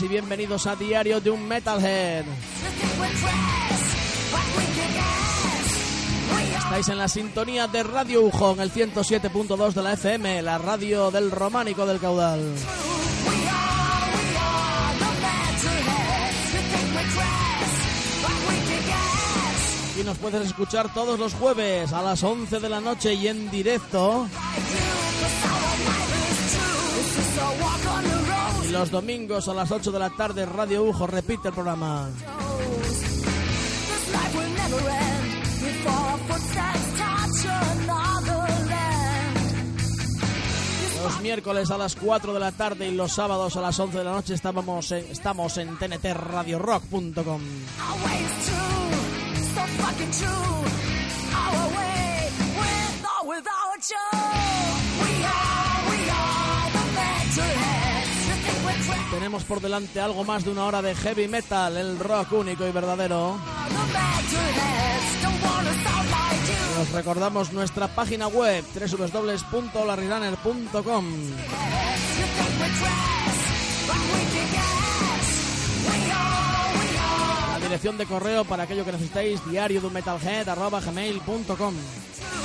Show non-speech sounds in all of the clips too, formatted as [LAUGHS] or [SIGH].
y bienvenidos a Diario de un Metalhead. Estáis en la sintonía de Radio Ujo en el 107.2 de la FM, la radio del románico del caudal. Y nos puedes escuchar todos los jueves a las 11 de la noche y en directo. Los domingos a las 8 de la tarde Radio Ujo repite el programa. Los miércoles a las 4 de la tarde y los sábados a las 11 de la noche estábamos en, estamos en tntradiorock.com. Tenemos por delante algo más de una hora de heavy metal, el rock único y verdadero. The Metalheads don't wanna sound like you. Os recordamos nuestra página web are La dirección de correo para aquello que necesitéis, diario de un arroba gmail.com. We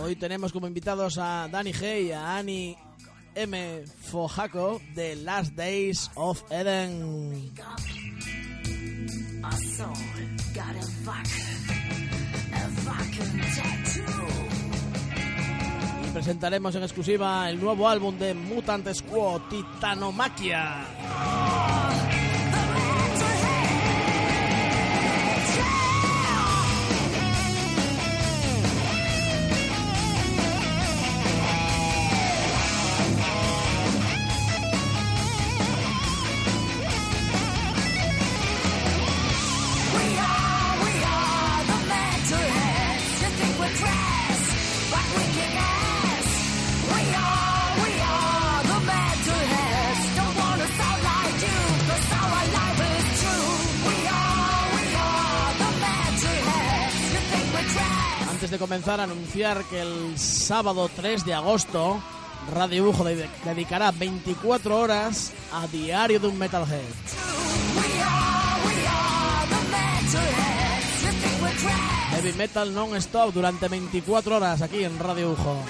Hoy tenemos como invitados a Danny Hay y a Annie M. Fojaco de Last Days of Eden. Y presentaremos en exclusiva el nuevo álbum de Mutant Squad, Titanomaquia. Comenzar, anunciar que el sábado 3 de agosto, Radio Ujo de- dedicará 24 horas a Diario de un Metalhead. Heavy Metal non-stop durante 24 horas aquí en Radio Ujo.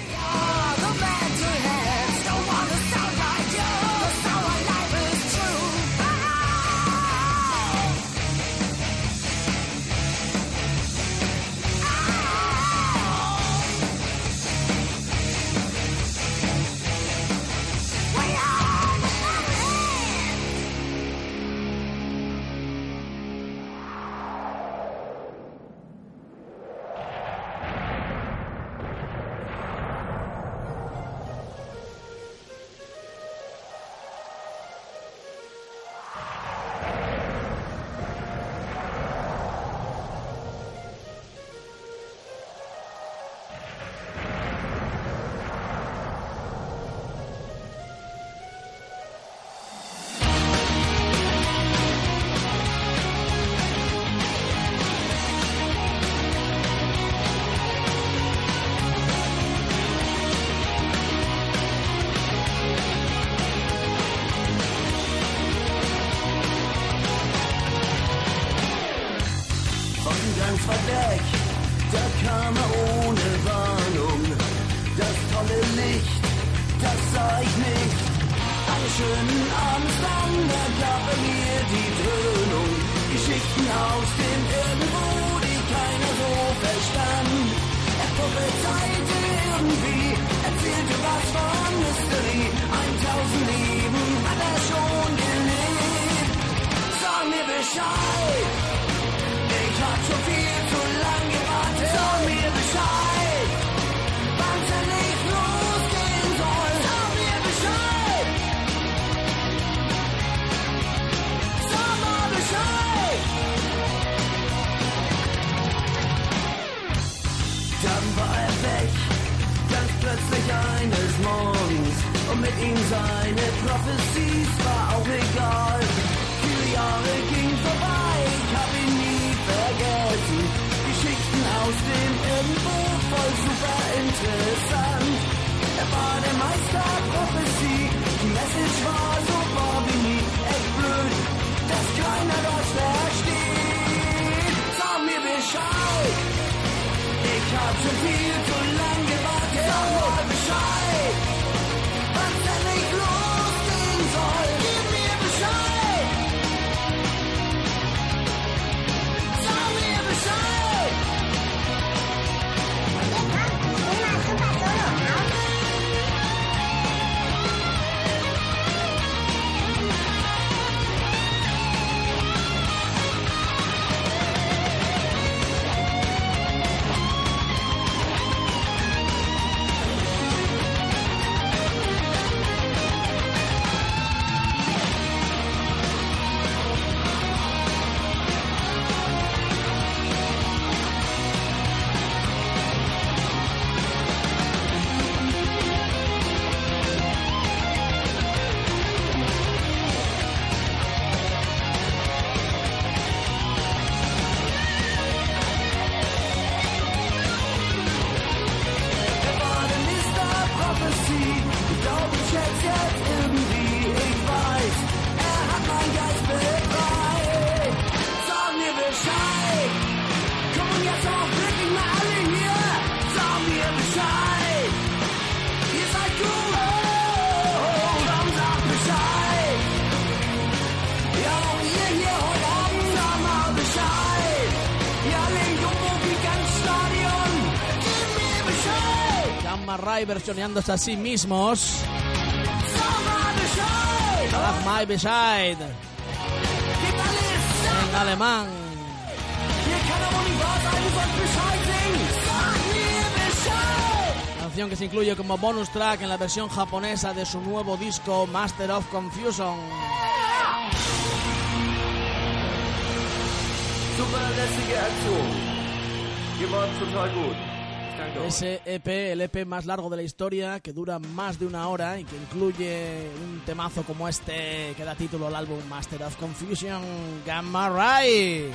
Aus dem Irgendwo, die keiner so verstand. Er prophezeite irgendwie, erzählte was von Mystery. 1000 Leben hat er schon gelebt. Sag mir Bescheid. mit ihm seine Prophecies, war auch egal. Viele Jahre gingen vorbei, ich hab ihn nie vergessen. Geschichten aus dem Irgendwo, voll super interessant. Er war der Meister Prophecy, die Message war so wahr wie nie. Echt blöd, dass keiner das versteht. Sag mir Bescheid, ich hatte viel zu lang. Versioneándose a sí mismos. My Beside. En alemán. Canción que se incluye como bonus track en la versión japonesa de su nuevo disco Master of Confusion. Super lässige Aktion. Ihr wart total gut. Ese EP, el EP más largo de la historia, que dura más de una hora y que incluye un temazo como este que da título al álbum Master of Confusion, Gamma Ray.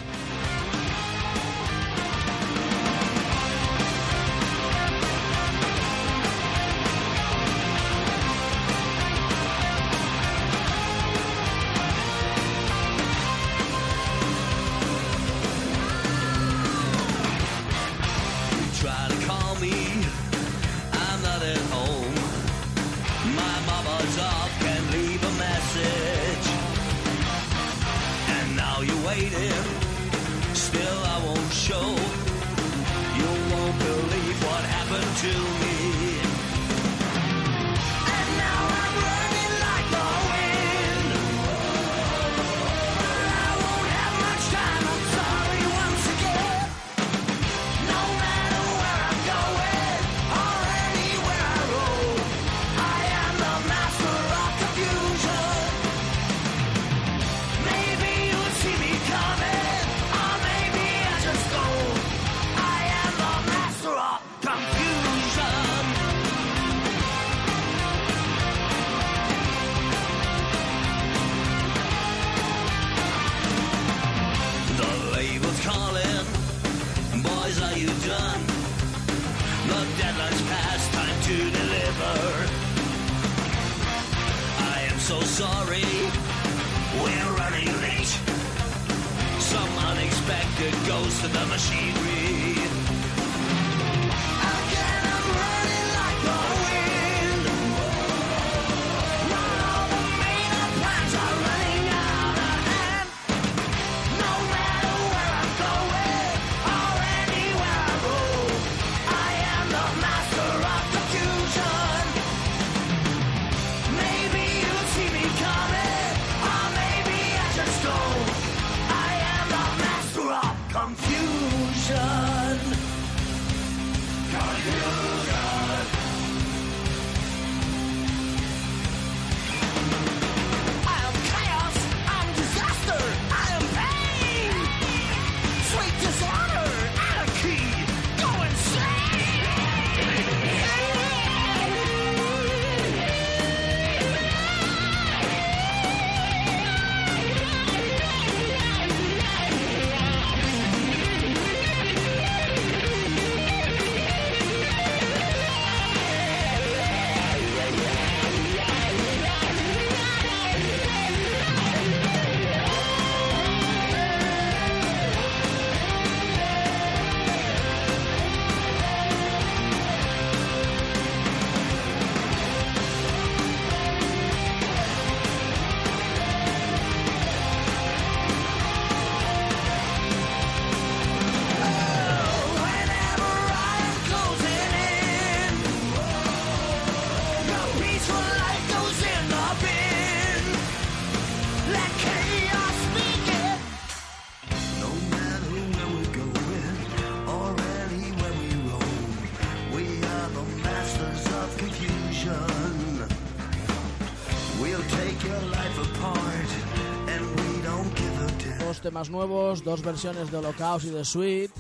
Temas nuevos, dos versiones de Holocaust y de Sweet.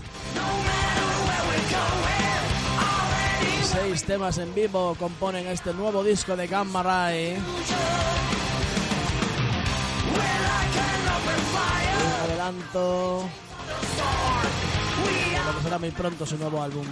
Seis temas en vivo componen este nuevo disco de Gamma Ray. Un adelanto de lo que será muy pronto su nuevo álbum.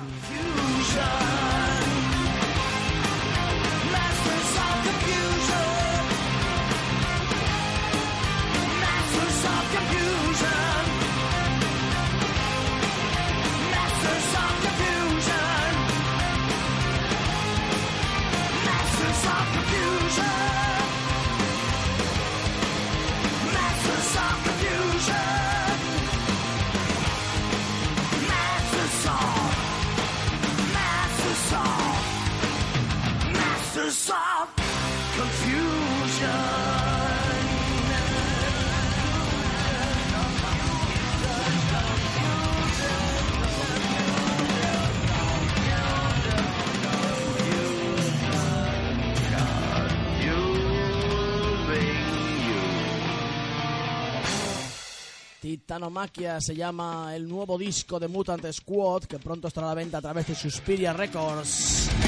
Titanomaquia se llama el nuevo disco de Mutant Squad que pronto estará a la venta a través de Suspiria Records.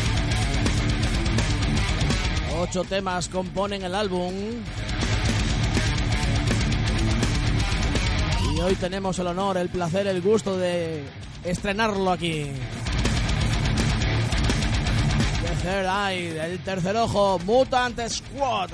Ocho temas componen el álbum. Y hoy tenemos el honor, el placer, el gusto de estrenarlo aquí. The Third Eye, el tercer ojo, Mutant Squad.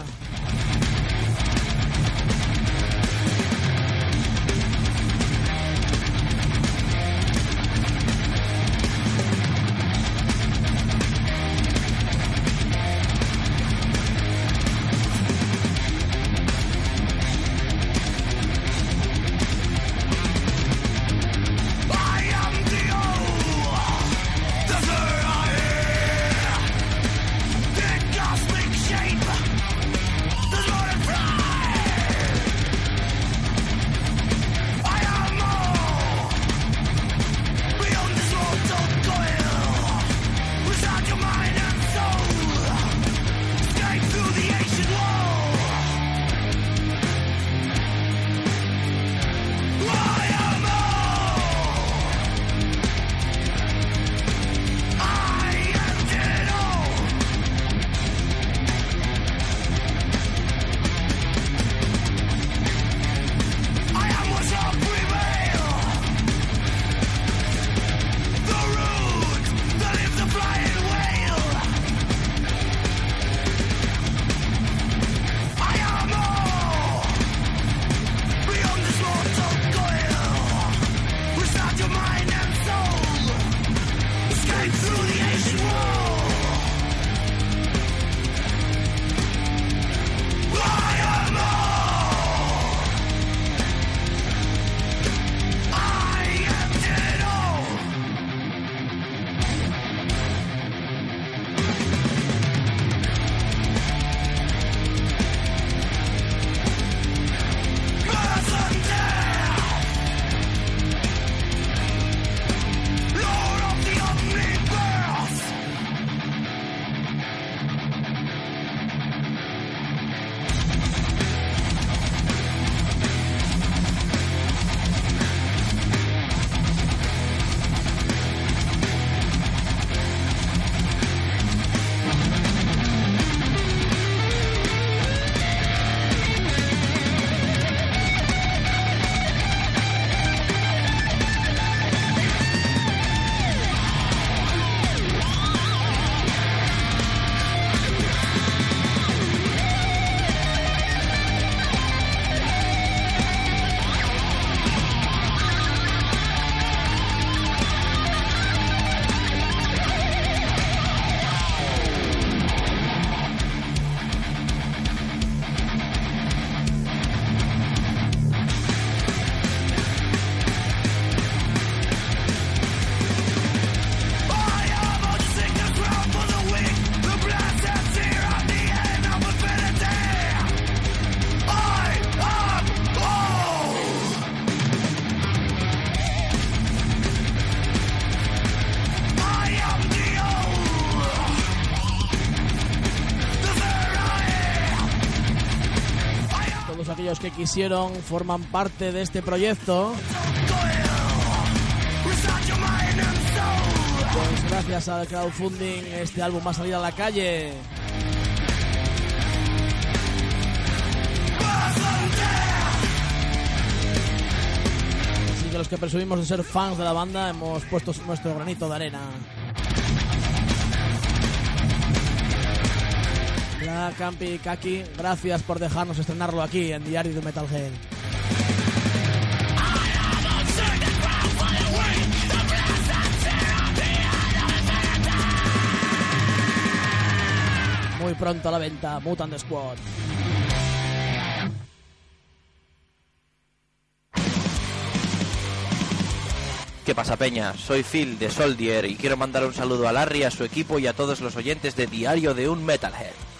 Quisieron forman parte de este proyecto. Pues gracias al crowdfunding este álbum va a salir a la calle. Así que los que presumimos de ser fans de la banda hemos puesto nuestro granito de arena. Campi Kaki, gracias por dejarnos estrenarlo aquí en Diario de Metalhead. Muy pronto a la venta, Mutant Squad. ¿Qué pasa, Peña? Soy Phil de Soldier y quiero mandar un saludo a Larry, a su equipo y a todos los oyentes de Diario de un Metalhead.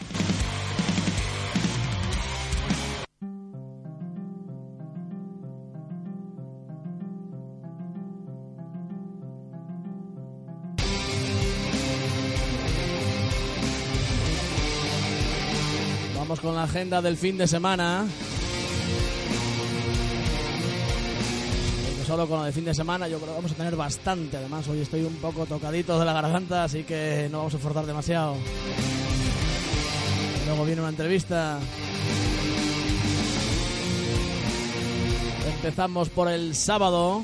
Con la agenda del fin de semana. Solo con de fin de semana yo creo que vamos a tener bastante. Además, hoy estoy un poco tocadito de la garganta, así que no vamos a forzar demasiado. Luego viene una entrevista. Empezamos por el sábado.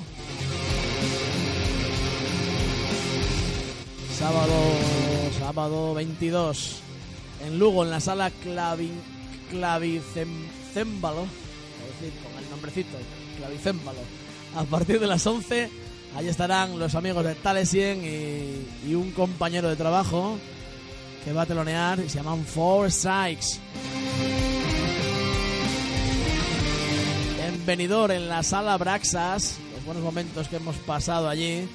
Sábado, sábado 22 en Lugo, en la sala Clavi, Clavicémbalo, con el nombrecito, Clavicémbalo. A partir de las 11, ahí estarán los amigos de Talesien y, y un compañero de trabajo que va a telonear y se llaman Four Sykes. En en la sala Braxas, los buenos momentos que hemos pasado allí.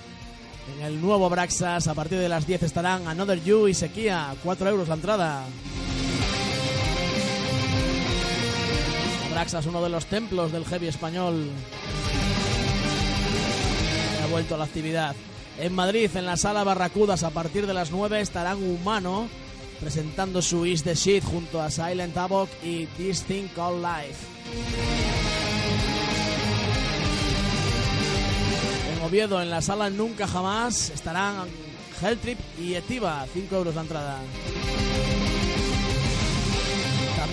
En el nuevo Braxas, a partir de las 10 estarán Another You y Sequía, 4 euros la entrada. Braxas, uno de los templos del heavy español, ha vuelto a la actividad. En Madrid, en la sala Barracudas, a partir de las 9 estarán Humano presentando su Is the Shit junto a Silent Havoc y This Thing Called Life. En Oviedo, en la sala Nunca Jamás, estarán Helltrip y Etiva, 5 euros la entrada.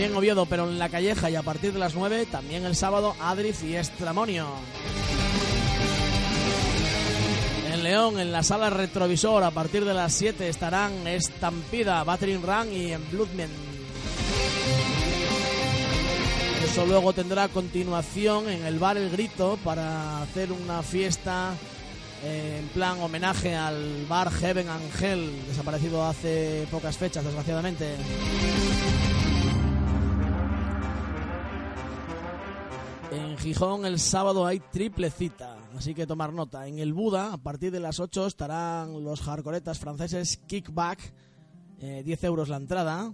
También Oviedo, pero en la Calleja y a partir de las 9, también el sábado Adrif y Estramonio. En León, en la sala Retrovisor, a partir de las 7 estarán Estampida, Battering Run y en Bloodman. Eso luego tendrá continuación en el bar El Grito para hacer una fiesta eh, en plan homenaje al bar Heaven Angel, desaparecido hace pocas fechas, desgraciadamente. Gijón el sábado hay triple cita, así que tomar nota. En el Buda, a partir de las 8, estarán los hardcoretas franceses Kickback, eh, 10 euros la entrada.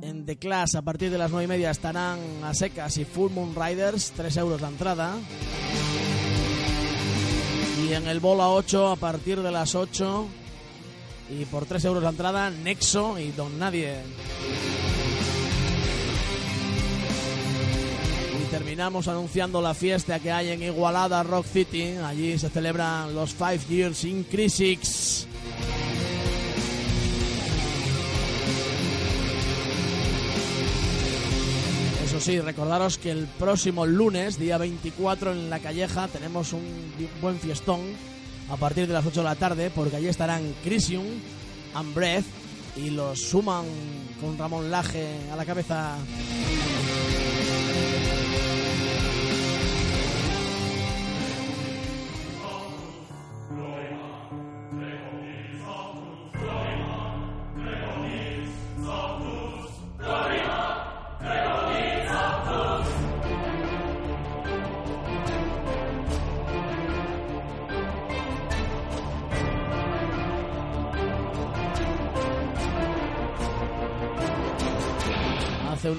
En The Class, a partir de las 9 y media, estarán a secas y Full Moon Riders, 3 euros la entrada. Y en el Bola 8, a partir de las 8, y por 3 euros la entrada, Nexo y Don Nadie. Terminamos anunciando la fiesta que hay en Igualada Rock City. Allí se celebran los Five Years in Crisis. Eso sí, recordaros que el próximo lunes, día 24, en La Calleja, tenemos un buen fiestón a partir de las 8 de la tarde, porque allí estarán Crisium, and Breath y los suman con Ramón Laje a la cabeza.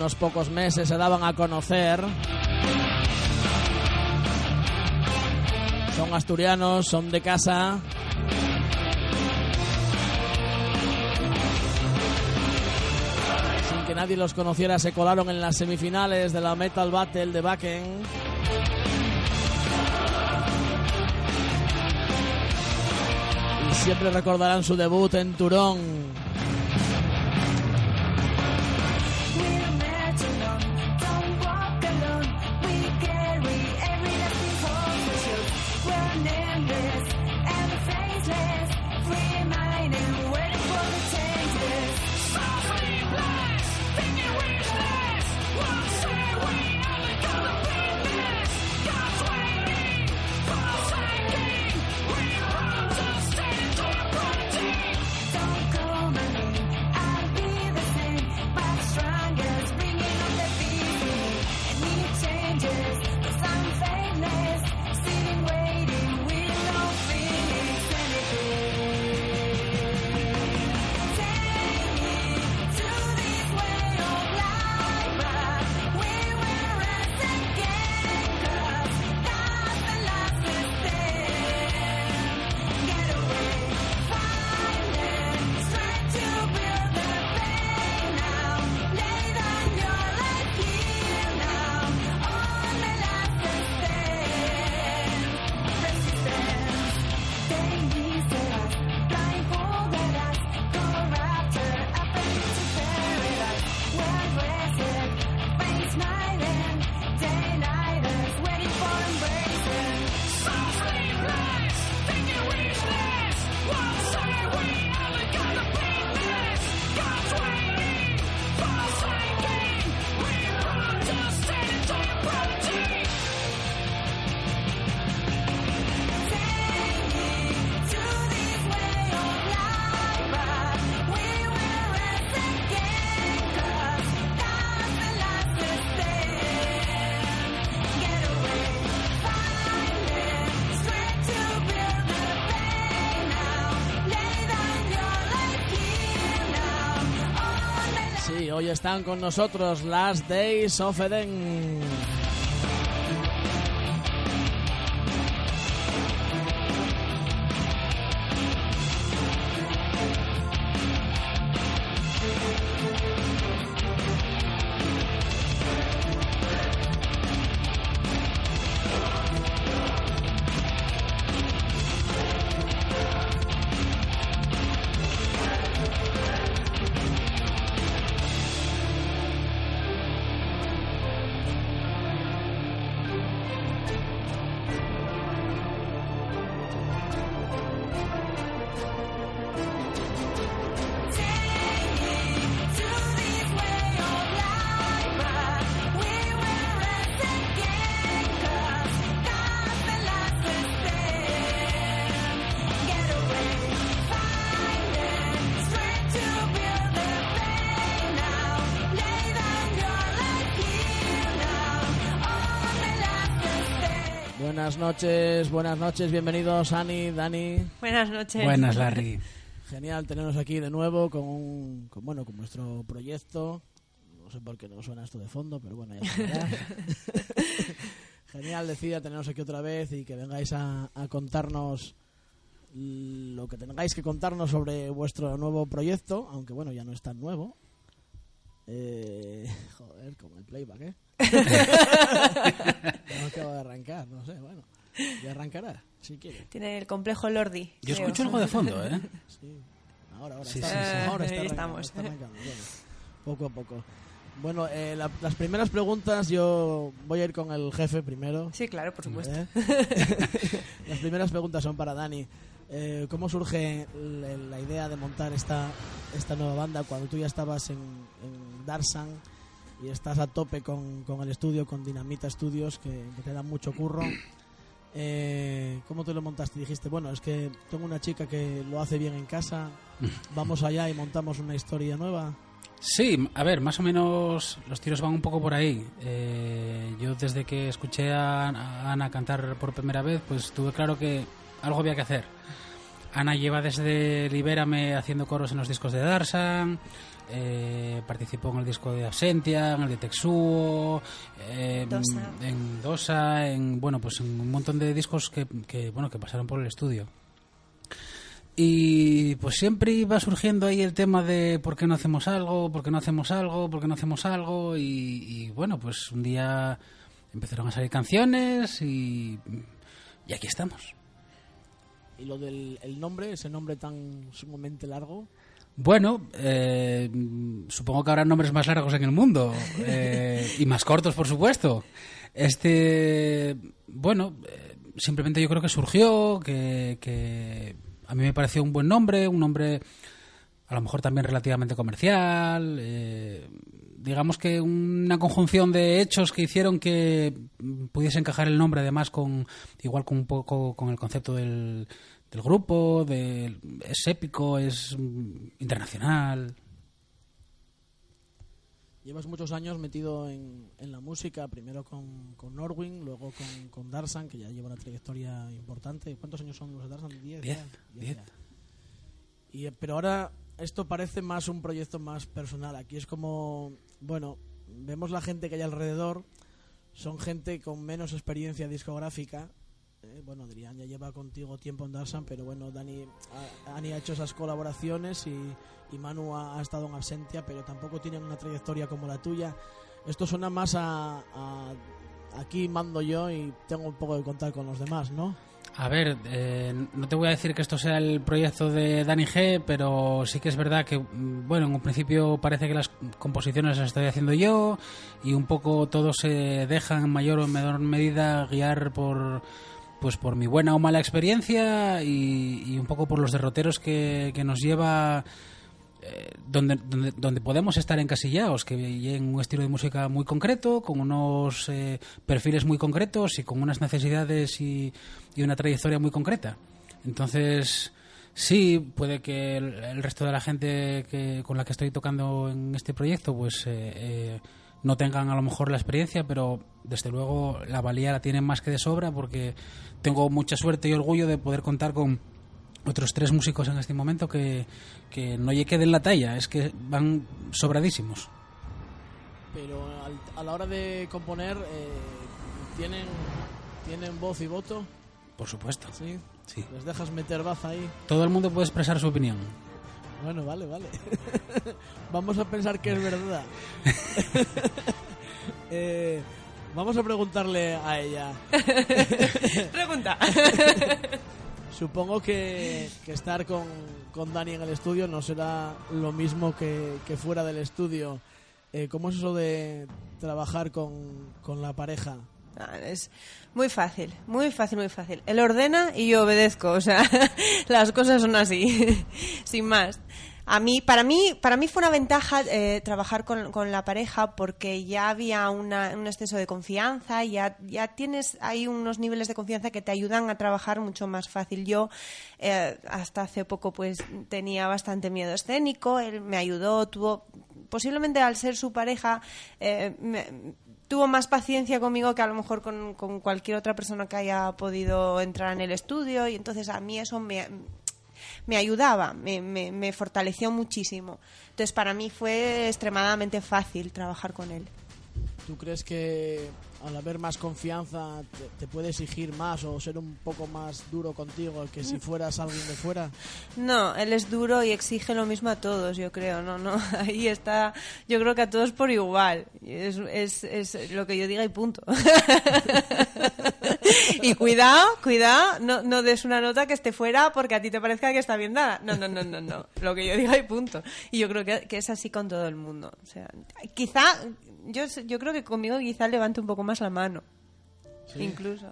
Unos pocos meses se daban a conocer. Son asturianos, son de casa. Sin que nadie los conociera se colaron en las semifinales de la Metal Battle de Wacken. Y siempre recordarán su debut en Turón. Están con nosotros Last Days of Eden. Noches, buenas noches, bienvenidos Ani, Dani. Buenas noches. Buenas, Larry. Genial tenernos aquí de nuevo con, un- con, bueno, con nuestro proyecto. No sé por qué no suena esto de fondo, pero bueno, ya. [LAUGHS] Genial, decida teneros aquí otra vez y que vengáis a, a contarnos lo que tengáis que contarnos sobre vuestro nuevo proyecto, aunque bueno, ya no es tan nuevo. Eh, joder, como el playback, ¿eh? [LAUGHS] [LAUGHS] no acaba de arrancar, no sé, bueno. Ya arrancará, si quiere. Tiene el complejo Lordi. Yo creo. escucho algo de fondo, ¿eh? [LAUGHS] Sí, ahora, ahora Sí, está, sí, sí. ahora está Ahí arrancando, estamos. está arrancando, bueno, poco a poco. Bueno, eh, la- las primeras preguntas yo voy a ir con el jefe primero. Sí, claro, por supuesto. ¿eh? [LAUGHS] las primeras preguntas son para Dani. Eh, ¿Cómo surge la, la idea de montar esta, esta nueva banda cuando tú ya estabas en, en Darsan y estás a tope con, con el estudio, con Dinamita Studios, que, que te dan mucho curro? Eh, ¿Cómo te lo montaste? Dijiste, bueno, es que tengo una chica que lo hace bien en casa, [LAUGHS] vamos allá y montamos una historia nueva. Sí, a ver, más o menos los tiros van un poco por ahí. Eh, yo desde que escuché a, a Ana cantar por primera vez, pues tuve claro que algo había que hacer. Ana lleva desde Libérame haciendo coros en los discos de Darsan, eh, participó en el disco de Absentia, en el de Texuo, eh, Dosa. en Dosa, en bueno, pues en un montón de discos que, que, bueno que pasaron por el estudio. Y pues siempre iba surgiendo ahí el tema de por qué no hacemos algo, por qué no hacemos algo, por qué no hacemos algo. Y, y bueno, pues un día empezaron a salir canciones y, y aquí estamos. Y lo del el nombre, ese nombre tan sumamente largo. Bueno, eh, supongo que habrá nombres más largos en el mundo eh, y más cortos, por supuesto. Este, bueno, eh, simplemente yo creo que surgió, que, que a mí me pareció un buen nombre, un nombre a lo mejor también relativamente comercial. eh, digamos que una conjunción de hechos que hicieron que pudiese encajar el nombre, además, con igual con un poco con el concepto del, del grupo, del, es épico, es internacional. Llevas muchos años metido en, en la música, primero con, con Norwin, luego con, con Darsan, que ya lleva una trayectoria importante. ¿Cuántos años son los de Darsan? ¿Diez? Diez. Y, eh, pero ahora esto parece más un proyecto más personal. Aquí es como, bueno, vemos la gente que hay alrededor, son gente con menos experiencia discográfica. Eh, bueno, Adrián ya lleva contigo tiempo en Darsan, pero bueno, Dani ha, Ani ha hecho esas colaboraciones y, y Manu ha, estado en Absentia, pero tampoco tienen una trayectoria como la tuya. Esto suena más a, aquí mando yo y tengo un poco de contar con los demás, ¿no? A ver, eh, no te voy a decir que esto sea el proyecto de Dani G, pero sí que es verdad que, mm, bueno, en un principio parece que las composiciones las estoy haciendo yo y un poco todos se dejan en mayor o menor medida guiar por pues por mi buena o mala experiencia y, y un poco por los derroteros que, que nos lleva eh, donde, donde, donde podemos estar encasillados, que en un estilo de música muy concreto, con unos eh, perfiles muy concretos y con unas necesidades y, y una trayectoria muy concreta. Entonces, sí, puede que el, el resto de la gente que, con la que estoy tocando en este proyecto, pues eh, eh, no tengan a lo mejor la experiencia, pero desde luego la valía la tienen más que de sobra porque tengo mucha suerte y orgullo de poder contar con otros tres músicos en este momento que, que no queden la talla, es que van sobradísimos. Pero a la hora de componer, eh, ¿tienen, ¿tienen voz y voto? Por supuesto. ¿Sí? Sí. ¿Les dejas meter baza ahí? Todo el mundo puede expresar su opinión. Bueno, vale, vale. [LAUGHS] vamos a pensar que es verdad. [LAUGHS] Eh, vamos a preguntarle a ella. [LAUGHS] Pregunta. Supongo que, que estar con, con Dani en el estudio no será lo mismo que, que fuera del estudio. Eh, ¿Cómo es eso de trabajar con, con la pareja? Es muy fácil, muy fácil, muy fácil. Él ordena y yo obedezco, o sea, [LAUGHS] las cosas son así, [LAUGHS] sin más. A mí, para mí, para mí fue una ventaja eh, trabajar con, con la pareja porque ya había una- un exceso de confianza, ya, ya tienes ahí unos niveles de confianza que te ayudan a trabajar mucho más fácil. Yo eh, hasta hace poco pues tenía bastante miedo escénico, él me ayudó, tuvo posiblemente al ser su pareja eh, me- tuvo más paciencia conmigo que a lo mejor con, con cualquier otra persona que haya podido entrar en el estudio y entonces a mí eso me, me ayudaba, me, me, me fortaleció muchísimo. Entonces para mí fue extremadamente fácil trabajar con él. ¿Tú crees que al haber más confianza te, te puede exigir más o ser un poco más duro contigo que si fueras alguien de fuera? No, él es duro y exige lo mismo a todos, yo creo. No, no, [LAUGHS] ahí está. Yo creo que a todos por igual. Es, es, es lo que yo diga y punto. [LAUGHS] y cuidado, cuidado, no, no des una nota que esté fuera porque a ti te parezca que está bien dada. No, no, no, no, no. Lo que yo diga y punto. Y yo creo que, que es así con todo el mundo. O sea, quizá, yo, yo creo que conmigo quizá levante un poco más la mano. Incluso.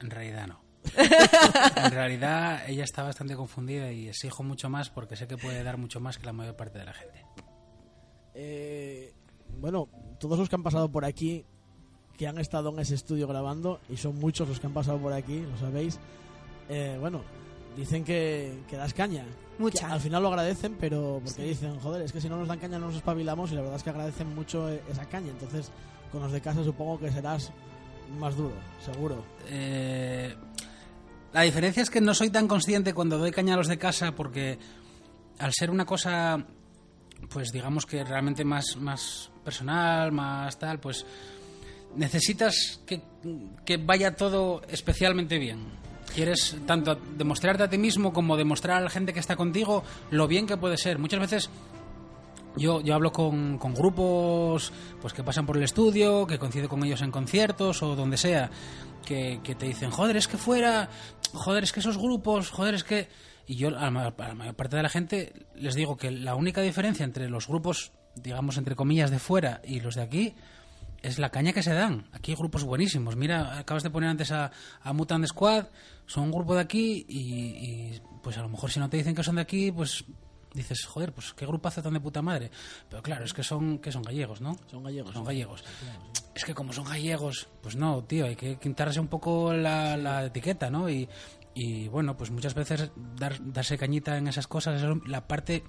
En realidad no. [LAUGHS] en realidad ella está bastante confundida y exijo mucho más porque sé que puede dar mucho más que la mayor parte de la gente. Eh, bueno, todos los que han pasado por aquí, que han estado en ese estudio grabando, y son muchos los que han pasado por aquí, lo sabéis, eh, bueno, dicen que, que das caña. Mucha. Que al final lo agradecen, pero porque dicen, joder, es que si no nos dan caña no nos espabilamos, y la verdad es que agradecen mucho eh, esa caña. Entonces, con los de casa supongo que serás más duro, seguro. Eh, la diferencia es que no soy tan consciente cuando doy caña a los de casa porque al ser una cosa, pues digamos que realmente más, más personal, más tal, pues necesitas que, que vaya todo especialmente bien. Quieres tanto demostrarte a ti mismo como demostrar a la gente que está contigo lo bien que puede ser. Muchas veces yo, yo hablo con, con grupos pues que pasan por el estudio, que coincido con ellos en conciertos o donde sea, que, que te dicen, joder, es que fuera, joder, es que esos grupos, joder, es que... Y yo a la, a la mayor parte de la gente les digo que la única diferencia entre los grupos, digamos, entre comillas, de fuera y los de aquí es la caña que se dan. Aquí hay grupos buenísimos. Mira, acabas de poner antes a, a Mutant Squad, son un grupo de aquí y, y, pues a lo mejor si no te dicen que son de aquí, pues dices, joder, pues qué grupazo tan de puta madre. Pero claro, es que son, que son gallegos, ¿no? Son gallegos. Son gallegos. Es que como son gallegos, pues no, tío, hay que quitarse un poco la, la etiqueta, ¿no? Y, y bueno, pues muchas veces dar, darse cañita en esas cosas es la parte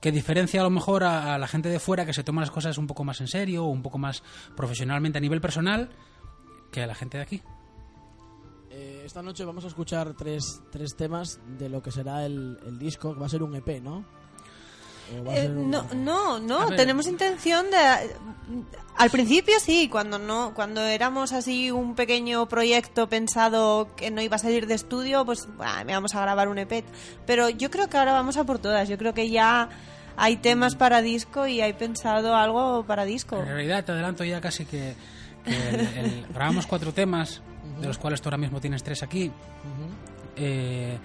que diferencia a lo mejor a, la gente de fuera que se toma las cosas un poco más en serio un poco más profesionalmente a nivel personal que a la gente de aquí. Eh, esta noche vamos a escuchar tres, tres temas de lo que será el, el disco, va a ser un EP, ¿no? Eh, no, no, no, tenemos intención de... Al principio sí, cuando no, cuando éramos así un pequeño proyecto pensado que no iba a salir de estudio, pues bah, vamos a grabar un EP. Pero yo creo que ahora vamos a por todas. Yo creo que ya hay temas para disco y hay pensado algo para disco. En realidad te adelanto ya casi que, que el- el- [LAUGHS] grabamos cuatro temas, de los cuales tú ahora mismo tienes tres aquí. Eh,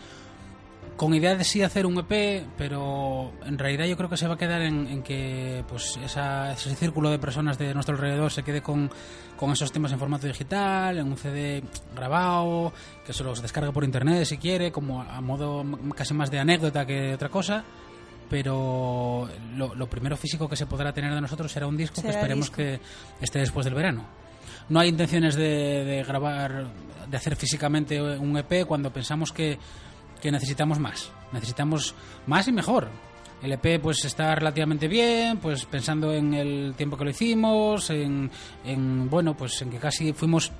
con idea de sí hacer un EP, pero en realidad yo creo que se va a quedar en, en que pues esa- ese círculo de personas de nuestro alrededor se quede con, con esos temas en formato digital, en un CD grabado, que se los descargue por internet si quiere, como a modo casi más de anécdota que otra cosa. Pero lo, lo primero físico que se podrá tener de nosotros será un disco que esperemos disco. que esté después del verano. No hay intenciones de, de grabar, de hacer físicamente un EP cuando pensamos que, que necesitamos más. Necesitamos más y mejor. El EP pues está relativamente bien, pues pensando en el tiempo que lo hicimos, en, en bueno, pues en que casi fuimos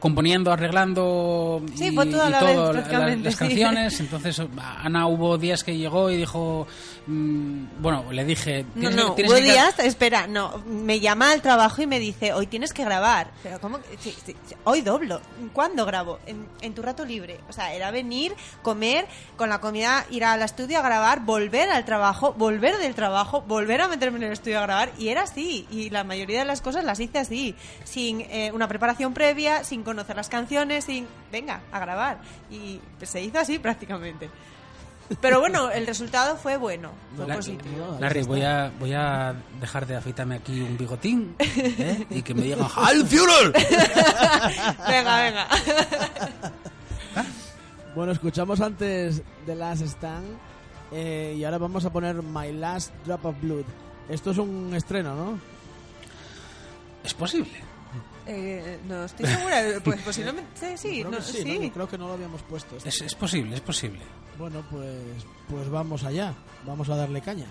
componiendo, arreglando Sí, toda y la vez, todo, la- prácticamente, las sí. canciones. [LAUGHS] Entonces Ana hubo días que llegó y dijo, mm, bueno, le dije, No, "Tienes no, hubo que días, espera, no, me llama al trabajo y me dice, hoy tienes que grabar. Pero ¿cómo? que- sí, sí, sí, hoy doblo. ¿Cuándo grabo? En, en tu rato libre. O sea, era venir, comer, con la comida ir al estudio a grabar, volver al trabajo, volver del trabajo, volver a meterme en el estudio a grabar. Y era así. Y la mayoría de las cosas las hice así. Sin eh, una preparación previa, sin conocer las canciones, sin... Venga, a grabar. Y pues, se hizo así prácticamente. Pero bueno, el resultado fue bueno, fue La- positivo. Larry, voy a, voy a dejar de afeitarme aquí un bigotín [LAUGHS] ¿eh? y que me digan ¡Heil Führer! [LAUGHS] Venga, venga. [LAUGHS] Bueno, escuchamos antes The Last Stand eh, y ahora vamos a poner My Last Drop of Blood. Esto es un estreno, ¿no? Es posible. Eh, no estoy segura. [LAUGHS] Pues posiblemente sí. creo no, que sí, sí. ¿no? creo que no lo habíamos puesto. esto. Es, es posible, es posible. Bueno, pues, pues vamos allá, vamos a darle caña.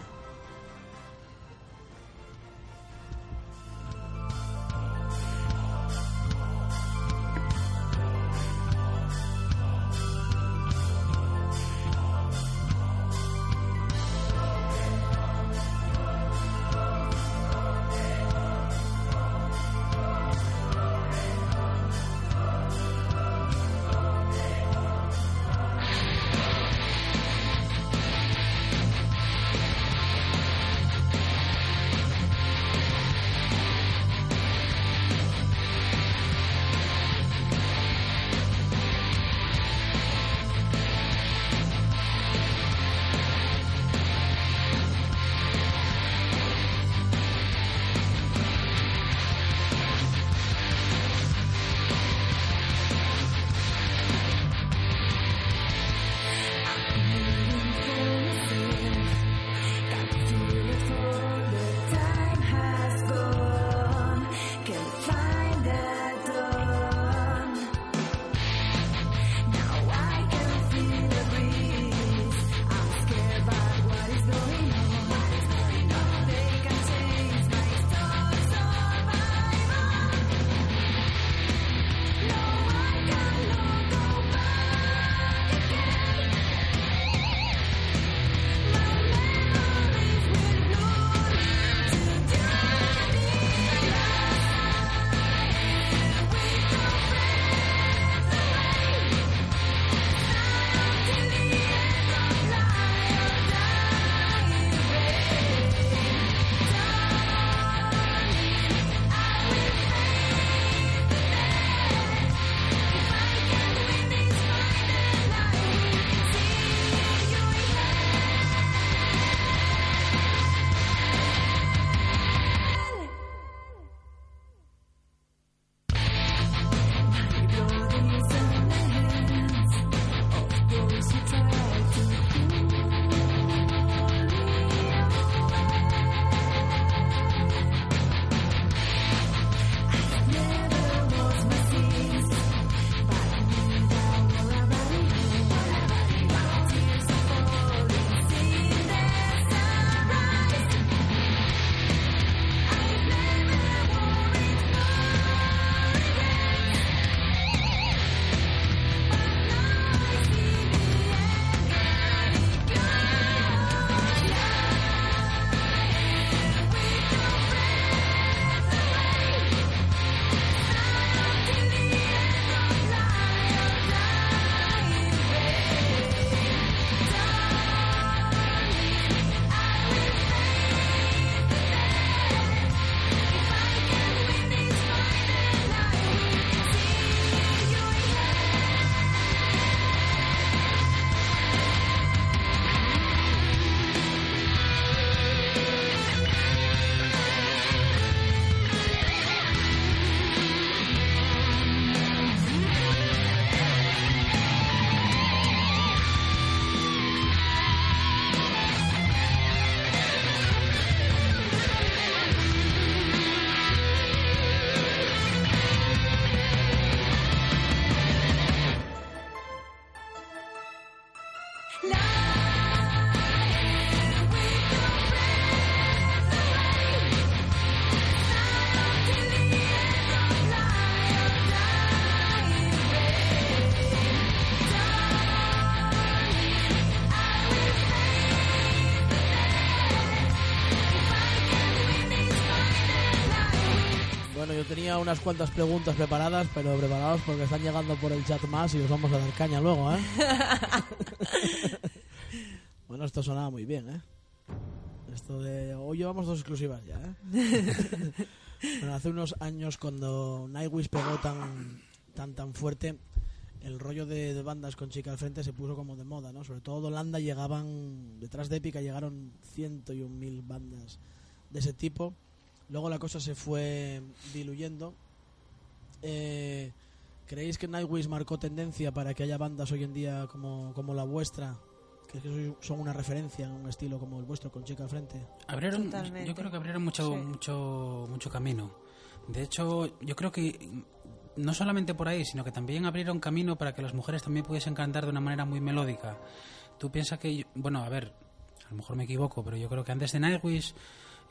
Unas cuantas preguntas preparadas, pero preparados porque están llegando por el chat más y os vamos a dar caña luego, ¿eh? [LAUGHS] bueno, esto sonaba muy bien, ¿eh? Esto de... Hoy llevamos dos exclusivas ya, ¿eh? [LAUGHS] bueno, hace unos años cuando Nightwish pegó tan, tan, tan fuerte, el rollo de, de bandas con chica al frente se puso como de moda, ¿no? Sobre todo de Holanda llegaban, detrás de Épica llegaron ciento y un mil bandas de ese tipo. Luego la cosa se fue diluyendo. Eh, ¿Creéis que Nightwish marcó tendencia para que haya bandas hoy en día como, como la vuestra? Que son una referencia en un estilo como el vuestro con chica al frente. Abrieron, Totalmente. yo creo que abrieron mucho, Sí. mucho, mucho camino. De hecho, yo creo que no solamente por ahí, sino que también abrieron camino para que las mujeres también pudiesen cantar de una manera muy melódica. Tú piensas que, yo- bueno, a ver, a lo mejor me equivoco, pero yo creo que antes de Nightwish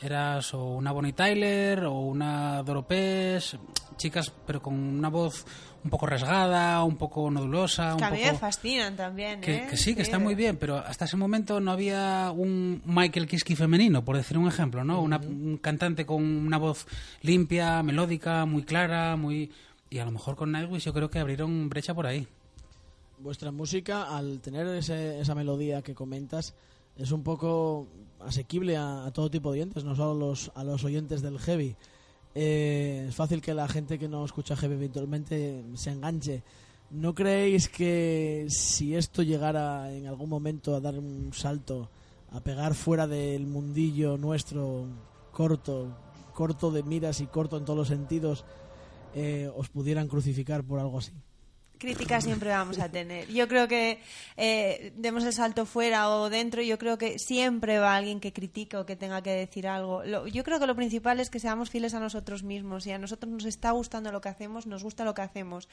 eras o una Bonnie Tyler o una Doropés, chicas pero con una voz un poco rasgada, un poco nodulosa, un Que a mí poco... me fascinan también, Que, ¿eh? que sí, que está muy bien, pero hasta ese momento no había un Michael Kiske femenino, por decir un ejemplo, ¿no? Una- un cantante con una voz limpia, melódica, muy clara, muy... Y a lo mejor con Nightwish yo creo que abrieron brecha por ahí. Vuestra música, al tener ese- esa melodía que comentas, es un poco asequible a, todo tipo de oyentes, no solo los, a los oyentes del heavy. Eh, es fácil que la gente que no escucha heavy eventualmente se enganche. ¿No creéis que si esto llegara en algún momento a dar un salto, a pegar fuera del mundillo nuestro corto, corto de miras y corto en todos los sentidos, eh, os pudieran crucificar por algo así? Críticas siempre vamos a tener. Yo creo que eh, demos el salto fuera o dentro, yo creo que siempre va alguien que critique o que tenga que decir algo. Lo- yo creo que lo principal es que seamos fieles a nosotros mismos y a nosotros nos está gustando lo que hacemos, nos gusta lo que hacemos.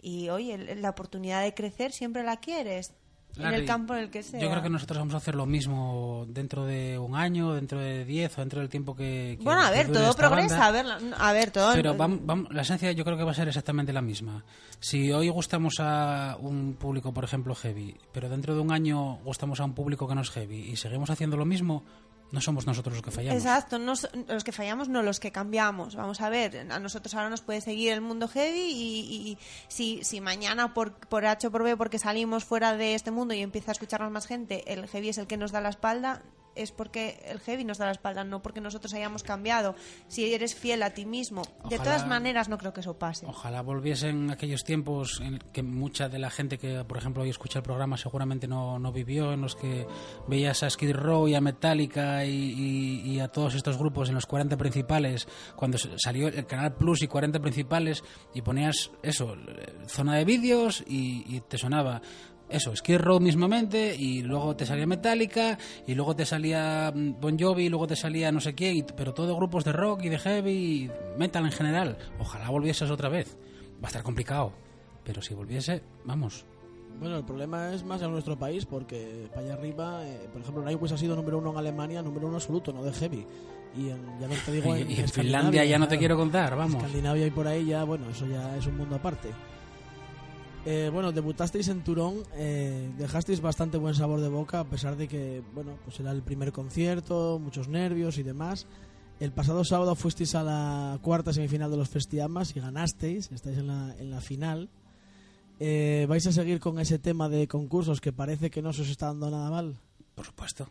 Y oye, la oportunidad de crecer siempre la quieres, en el campo en el que sea. Yo creo que nosotros vamos a hacer lo mismo dentro de un año, dentro de diez o dentro del tiempo que... que- Bueno, a ver, todo progresa, a ver, a ver, todo. Pero vam- vam- la esencia yo creo que va a ser exactamente la misma. Si hoy gustamos a un público, por ejemplo, heavy, pero dentro de un año gustamos a un público que no es heavy y seguimos haciendo lo mismo, no somos nosotros los que fallamos. Exacto, no los que fallamos no los que cambiamos. Vamos a ver, a nosotros ahora nos puede seguir el mundo heavy y, y si, si mañana por, por H o por B, porque salimos fuera de este mundo y empieza a escucharnos más gente, el heavy es el que nos da la espalda, es porque el heavy nos da la espalda, no porque nosotros hayamos cambiado. Si eres fiel a ti mismo, de Ojalá- todas maneras no creo que eso pase. Ojalá volviesen aquellos tiempos en que mucha de la gente que, por ejemplo, hoy escucha el programa seguramente no, no vivió, en los que veías a Skid Row y a Metallica y, y- y a todos estos grupos en los 40 principales, cuando salió el Canal Plus y 40 principales, y ponías eso, eh, zona de vídeos y, y te sonaba eso, Skid Row mismamente, y luego te salía Metallica, y luego te salía mm, Bon Jovi, y luego te salía no sé quién, y- pero todo grupos de rock y de heavy y metal en general. Ojalá volvieses otra vez. Va a estar complicado, pero si volviese, vamos. Bueno, el problema es más en nuestro país porque para allá arriba, eh, por ejemplo, Nightwish ha sido número uno en Alemania, número uno absoluto, no de heavy. Y en, ya no te digo Y, en, y en Escandinavia, Finlandia ya no te claro. quiero contar, vamos. Escandinavia y por ahí ya, bueno, eso ya es un mundo aparte. Eh, bueno, debutasteis en Turón, eh, dejasteis bastante buen sabor de boca a pesar de que, bueno, pues era el primer concierto, muchos nervios y demás. El pasado sábado fuisteis a la cuarta semifinal de los Festiamas y ganasteis, estáis en la, en la final. Eh, ¿Vais a seguir con ese tema de concursos que parece que no se os está dando nada mal? Por supuesto.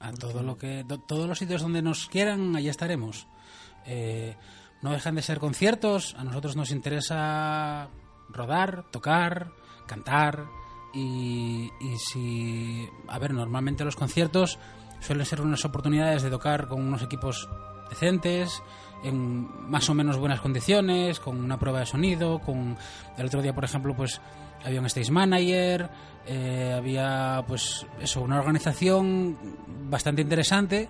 A todo lo que, do- todos los sitios donde nos quieran, allí estaremos. Eh, no dejan de ser conciertos. A nosotros nos interesa rodar, tocar, cantar. Y, y si. A ver, normalmente los conciertos suelen ser unas oportunidades de tocar con unos equipos decentes, en más o menos buenas condiciones, con una prueba de sonido, con el otro día, por ejemplo, pues había un stage manager, eh, había pues eso, una organización bastante interesante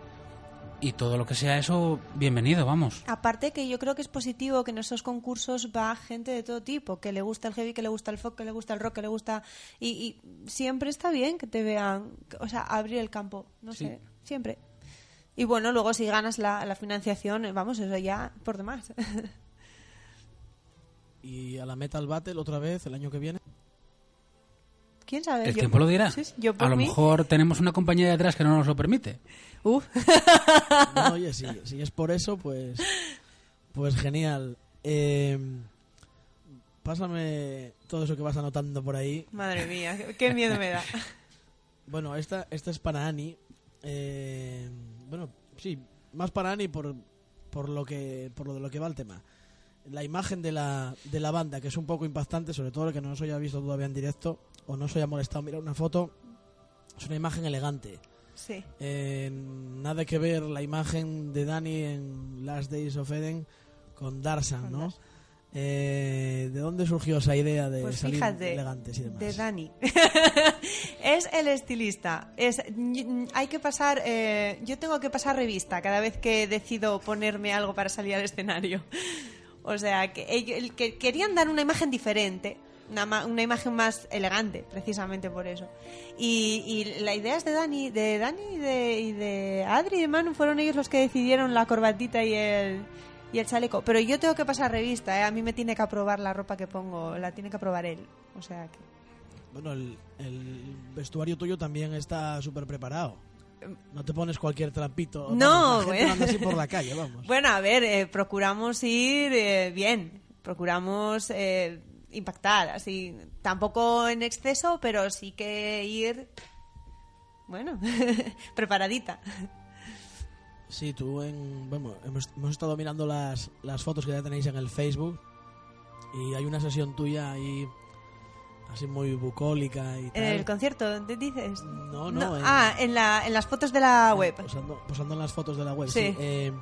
y todo lo que sea eso, bienvenido, vamos. Aparte que yo creo que es positivo que en esos concursos va gente de todo tipo, que le gusta el heavy, que le gusta el folk, que le gusta el rock, que le gusta... Y, y siempre está bien que te vean, o sea, abrir el campo, no Sí. sé, siempre. Y bueno, luego si ganas la, la financiación, eh, vamos, eso ya por demás. [LAUGHS] Y a la Metal Battle otra vez el año que viene. ¿Quién sabe? El Yo- tiempo lo dirá. Sí, sí, yo por A lo mí- mejor tenemos una compañía detrás que no nos lo permite. Uf. Bueno, oye, si, si es por eso, pues, pues genial. Eh, pásame todo eso que vas anotando por ahí. Madre mía, qué- qué miedo me da. [LAUGHS] Bueno, esta, esta es para Ani. Eh, bueno, sí, más para Ani por, por lo que por lo de lo que va el tema. La imagen de la, de la banda, que es un poco impactante, sobre todo el que no os haya visto todavía en directo o no os haya molestado mirar una foto, es una imagen elegante. Sí. Eh, nada que ver la imagen de Dani en Last Days of Eden con Darsan, ¿no? Darsan. Eh, ¿De dónde surgió esa idea de Pues salir fíjate, elegantes y demás? de Dani. [LAUGHS] es el estilista. Es, hay que pasar, eh, yo tengo que pasar revista cada vez que decido ponerme algo para salir al escenario. O sea, que, que querían dar una imagen diferente, una, ma- una imagen más elegante, precisamente por eso. Y, y la idea es de Dani, de Dani y de, y de Adri y de Manu, fueron ellos los que decidieron la corbatita y el, y el chaleco. Pero yo tengo que pasar revista, ¿eh? a mí me tiene que aprobar la ropa que pongo, la tiene que aprobar él. O sea que... Bueno, el, el vestuario tuyo también está súper preparado. No te pones cualquier trampito. No, vamos, la gente güey. no anda así por la calle, vamos. [LAUGHS] Bueno, a ver, eh, procuramos ir eh, bien, procuramos eh, impactar, así, tampoco en exceso, pero sí que ir, bueno, [LAUGHS] preparadita. Sí, tú en... Bueno, hemos, hemos estado mirando las, las fotos que ya tenéis en el Facebook y hay una sesión tuya ahí así muy bucólica y tal. En el concierto, ¿te dices? No, no, en- Ah, en, la, en las fotos de la web. Posando, posando en las fotos de la web, Sí. sí. Eh,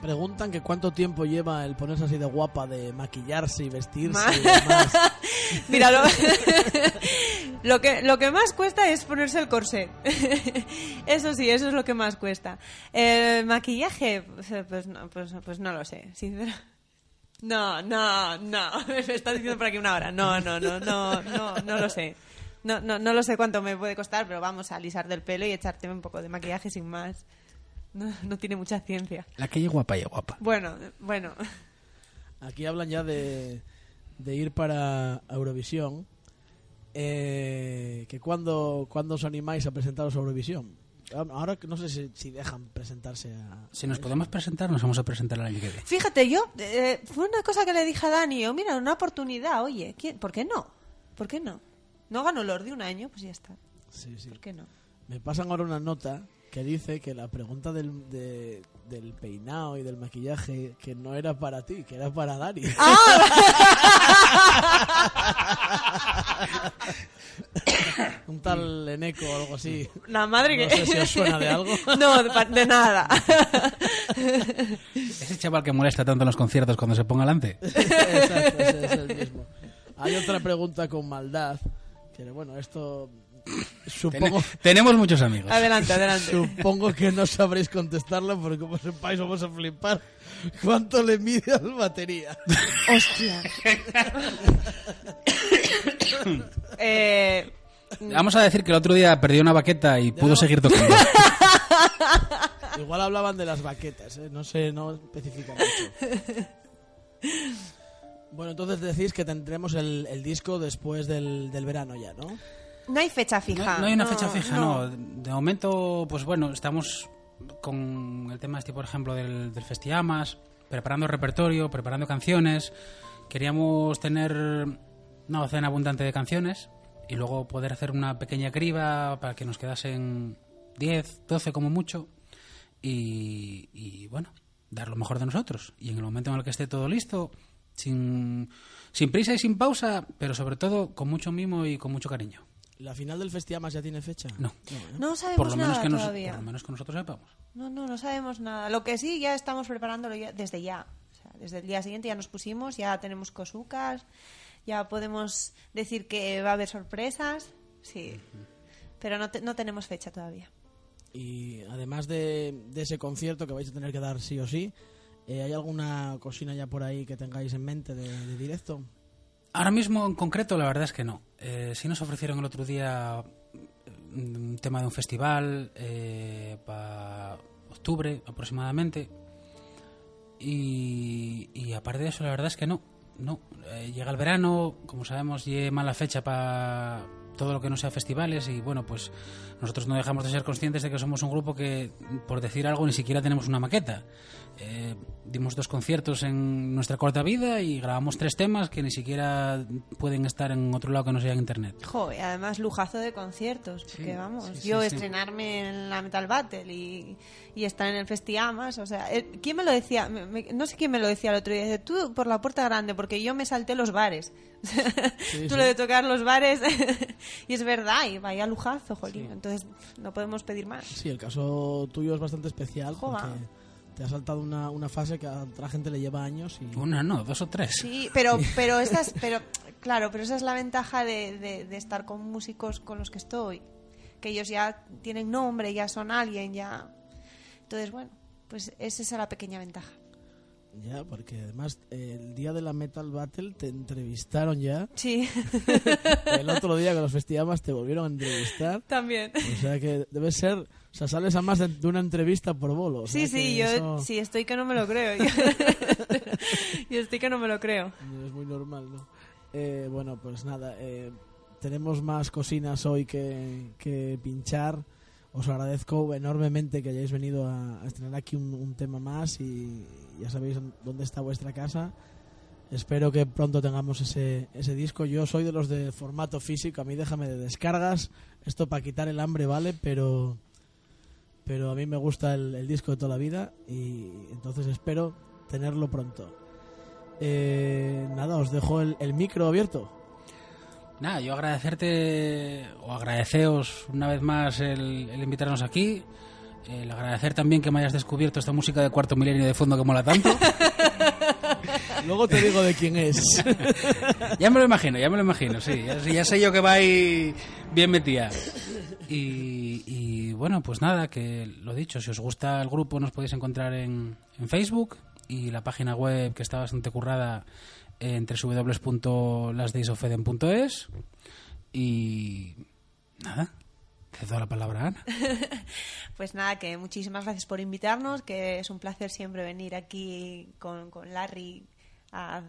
preguntan que cuánto tiempo lleva el ponerse así de guapa, de maquillarse y vestirse Ma- y demás. [LAUGHS] Mira, lo, [LAUGHS] lo que, lo que más cuesta es ponerse el corset. [LAUGHS] Eso sí, eso es lo que más cuesta. El maquillaje, pues, pues, no, pues, pues no lo sé, sinceramente. No, no, no. [LAUGHS] Me está diciendo por aquí una hora. No, no, no, no, no, no lo sé. No, no, no lo sé cuánto me puede costar, pero vamos a alisar del pelo y echarte un poco de maquillaje sin más. No, no tiene mucha ciencia. La que es guapa y guapa. Bueno, bueno. Aquí hablan ya de, de ir para Eurovisión. Eh, que cuando, cuando os animáis a presentaros a Eurovisión. Ahora que no sé si, si dejan presentarse a... Si nos podemos presentar, nos vamos a presentar el año que viene. Fíjate, yo, eh, fue una cosa que le dije a Dani, yo, mira, una oportunidad, oye, ¿quién- ¿por qué no? ¿Por qué no? No ganó Lordi un año, pues ya está. Sí, sí. ¿Por qué no? Me pasan ahora una nota que dice que la pregunta del, de- del peinado y del maquillaje que no era para ti, que era para Dani. [LAUGHS] Un tal Eneco o algo así. La madre No que... sé si os suena de algo. [LAUGHS] no, de, de nada. [LAUGHS] Ese chaval que molesta tanto en los conciertos cuando se ponga delante. Exacto, ese es el mismo. Hay otra pregunta con maldad. Que bueno, esto supongo, tenemos muchos amigos. adelante, adelante. supongo que no sabréis contestarla porque como sepáis vamos a flipar. ¿Cuánto le mide al batería? Hostia. [COUGHS] eh, Vamos a decir que el otro día perdió una baqueta y pudo seguir tocando. [LAUGHS] Igual hablaban de las baquetas, ¿eh? no sé, no especifican mucho. [LAUGHS] Bueno, entonces decís que tendremos el, el disco después del, del verano ya, ¿no? No hay fecha fija. no hay una fecha fija, no. De momento, pues bueno, estamos con el tema este, por ejemplo, del, del Festiamas, preparando repertorio, preparando canciones. Queríamos tener una docena abundante de canciones y luego poder hacer una pequeña criba para que nos quedasen 10, 12 como mucho y, y, bueno, dar lo mejor de nosotros. Y en el momento en el que esté todo listo, sin, sin prisa y sin pausa, pero sobre todo con mucho mimo y con mucho cariño. ¿La final del Festiamas ya tiene fecha? No. ¿eh? No sabemos Por lo, menos nada que nos- todavía. por lo menos que nosotros sepamos. No, no, no sabemos nada. Lo que sí, ya estamos preparándolo ya, desde ya. O sea, desde el día siguiente ya nos pusimos, ya tenemos cosucas, ya podemos decir que va a haber sorpresas. Sí. Pero no, te- no tenemos fecha todavía. Y además de, de ese concierto que vais a tener que dar sí o sí, eh, ¿hay alguna cocina ya por ahí que tengáis en mente de, de directo? Ahora mismo, en concreto, la verdad es que no. Eh, sí nos ofrecieron el otro día mm, un tema de un festival para octubre aproximadamente. Y, aparte de eso, la verdad es que no. no. Eh, llega el verano, como sabemos, y mala fecha para todo lo que no sea festivales y bueno, pues nosotros no dejamos de ser conscientes de que somos un grupo que, por decir algo, ni siquiera tenemos una maqueta. Eh, dimos dos conciertos en nuestra corta vida y grabamos tres temas que ni siquiera pueden estar en otro lado que no sea en internet. Jo, y además lujazo de conciertos, porque vamos, sí, sí, yo sí. estrenarme en la Metal Battle y, y estar en el Festiamas, o sea, eh, ¿quién me lo decía? Me- me- no sé quién me lo decía el otro día, dice, tú por la puerta grande, porque yo me salté los bares. [LAUGHS] tú lo de tocar los bares, [LAUGHS] y es verdad, y vaya lujazo, jolín, entonces no podemos pedir más. Sí, el caso tuyo es bastante especial Joa. porque te ha saltado una, una fase que a otra gente le lleva años y... Una, no, dos o tres. Sí, pero, pero esa es, [LAUGHS] pero, claro, pero esa es la ventaja de, de- de estar con músicos con los que estoy. Que ellos ya tienen nombre, ya son alguien, ya. Entonces, bueno, pues esa es la pequeña ventaja. Ya, porque además el día de la Metal Battle te entrevistaron ya. Sí, [LAUGHS] El otro día con los festivales te volvieron a entrevistar. también. O sea que debe ser... O sea, sales a más de, una entrevista por bolo. o sea Sí, sí, que yo eso sí estoy que no me lo creo. Yo, [LAUGHS] yo estoy que no me lo creo. Es muy normal, ¿no? Eh, bueno, pues nada, eh, tenemos más cocinas hoy que, que pinchar. Os agradezco enormemente que hayáis venido a, a estrenar aquí un, un tema más y ya sabéis dónde está vuestra casa. Espero que pronto tengamos ese, ese disco. Yo soy de los de formato físico, a mí déjame de descargas. Esto para quitar el hambre vale, pero pero a mí me gusta el, el disco de toda la vida y entonces espero tenerlo pronto. Eh, nada, os dejo el, el micro abierto. Nada, yo agradecerte o agradeceos una vez más el, el invitarnos aquí. El agradecer también que me hayas descubierto esta música de cuarto milenio de fondo que mola tanto. [LAUGHS] Luego te digo de quién es. [LAUGHS] ya me lo imagino, ya me lo imagino, sí. Ya, ya sé yo que va ahí bien metida. Y, y bueno, pues nada, que lo dicho, si os gusta el grupo nos podéis encontrar en, en Facebook y la página web que está bastante currada en www.lasdaysofeden.es y nada, te doy la palabra Ana. [LAUGHS] Pues nada, que muchísimas gracias por invitarnos, que es un placer siempre venir aquí con, con Larry a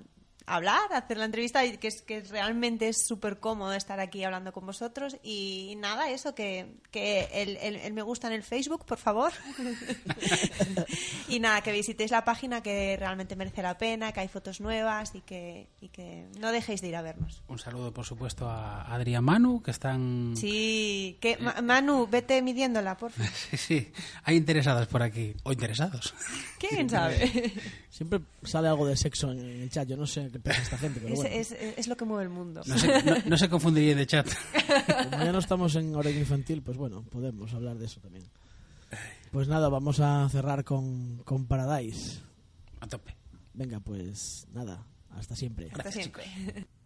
hablar, a hacer la entrevista, y que, es, que realmente es súper cómodo estar aquí hablando con vosotros. Y nada, eso, que, que el, el- el me gusta en el Facebook, por favor. [LAUGHS] y nada, que visitéis la página, que realmente merece la pena, que hay fotos nuevas y que, y que no dejéis de ir a vernos. Un saludo, por supuesto, a Adrián Manu, que están... Sí, que Ma- Manu, vete midiéndola, por favor. [LAUGHS] sí, sí, hay interesadas por aquí, o interesados. ¿Quién sabe? Siempre sale algo de sexo en el chat. Yo no sé qué esta gente, pero Es, bueno. es, es lo que mueve el mundo. No se, no, no se confundiría de chat. [LAUGHS] Como ya no estamos en horario infantil, pues bueno, podemos hablar de eso también. Pues nada, vamos a cerrar con, con Paradise. A tope. Venga, pues nada, hasta siempre. Hasta siempre. Paradise [LAUGHS]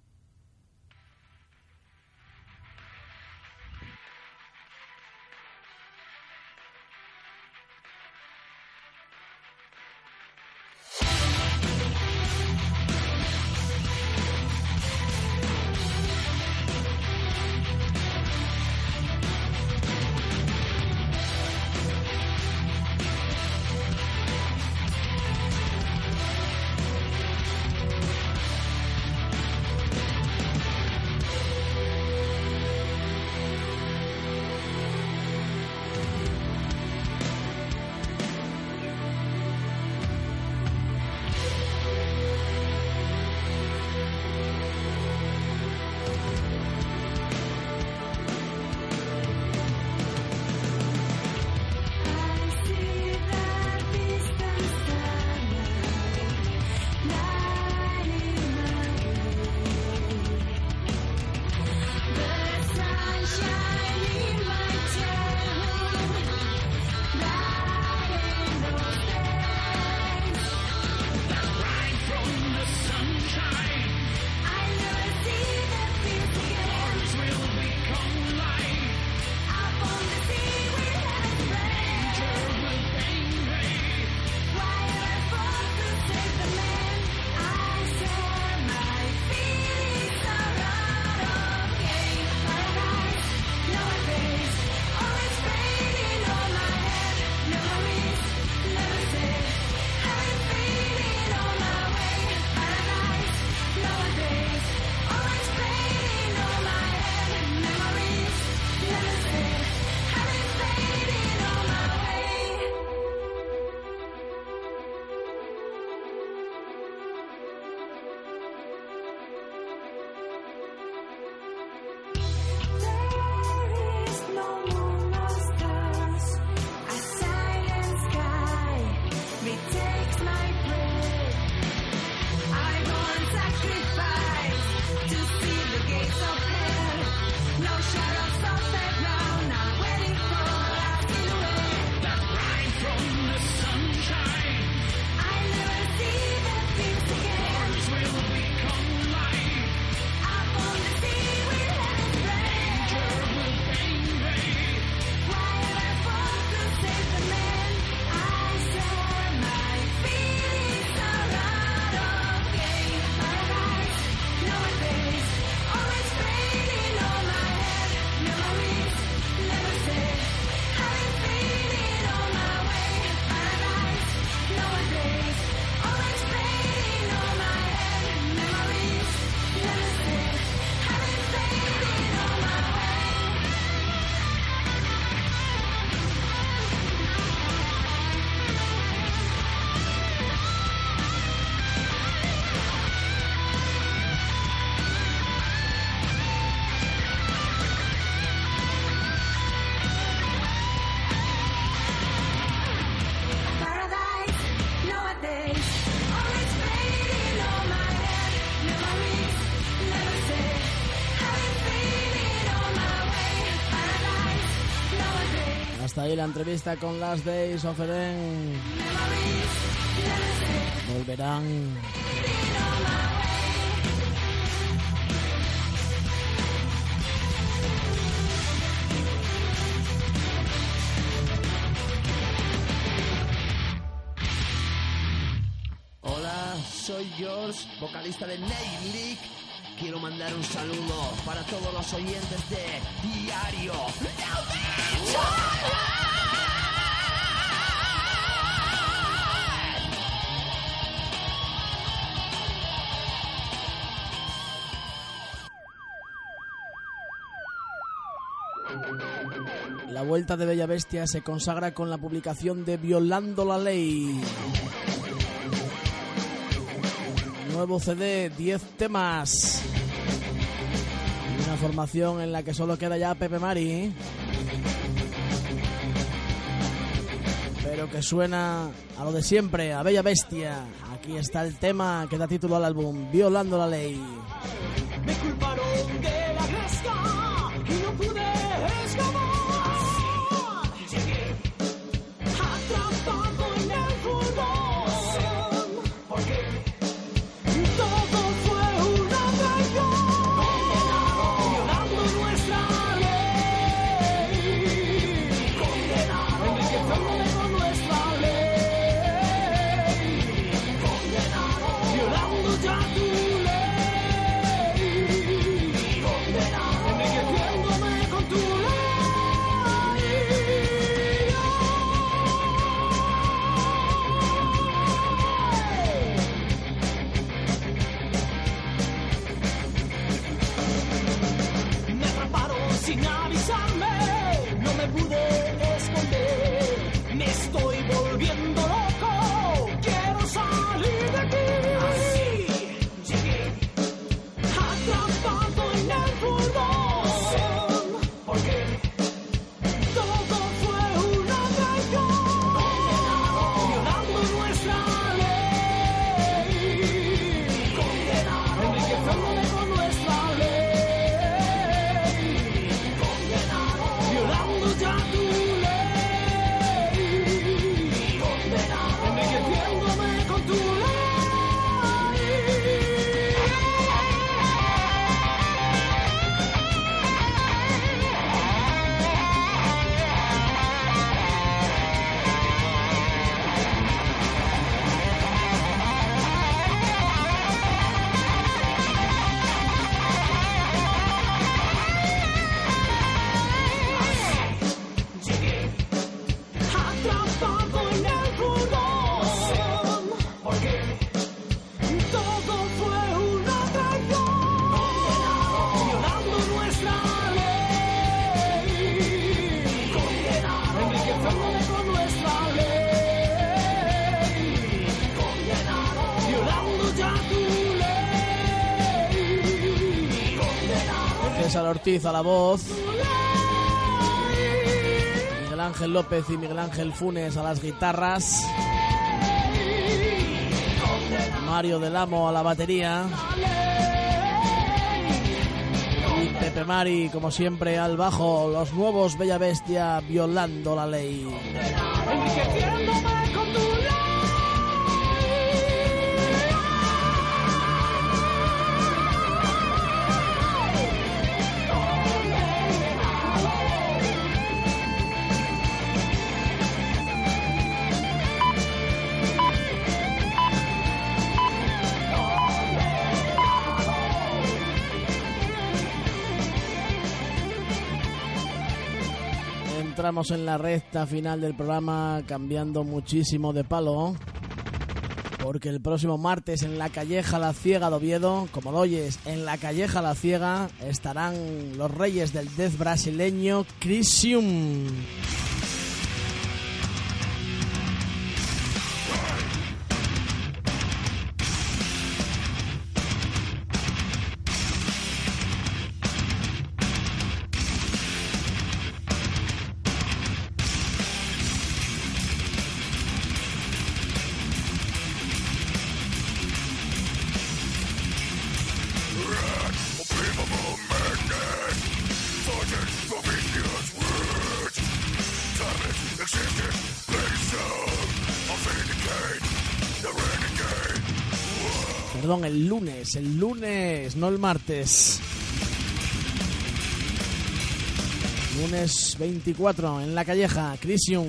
La entrevista con Last Days of Eden. Volverán. Hola, soy George, vocalista de Nail League. Quiero mandar un saludo para todos los oyentes de Diario. La vuelta de Bella Bestia se consagra con la publicación de Violando la Ley. Nuevo CD, 10 temas. Una formación en la que solo queda ya Pepe Mari. Pero que suena a lo de siempre, a Bella Bestia. Aquí está el tema que da título al álbum, Violando la Ley. Ortiz a la voz. Miguel Ángel López y Miguel Ángel Funes a las guitarras. Mario del Amo a la batería. Y Pepe Mari, como siempre, al bajo. Los nuevos Bella Bestia violando la ley. Entramos en la recta final del programa cambiando muchísimo de palo. Porque el próximo martes en la Calleja La Ciega de Oviedo, como lo oyes, en la Calleja La Ciega estarán los reyes del death brasileño Crisium. El lunes, no el martes. Lunes 24 en la calleja, Crisium.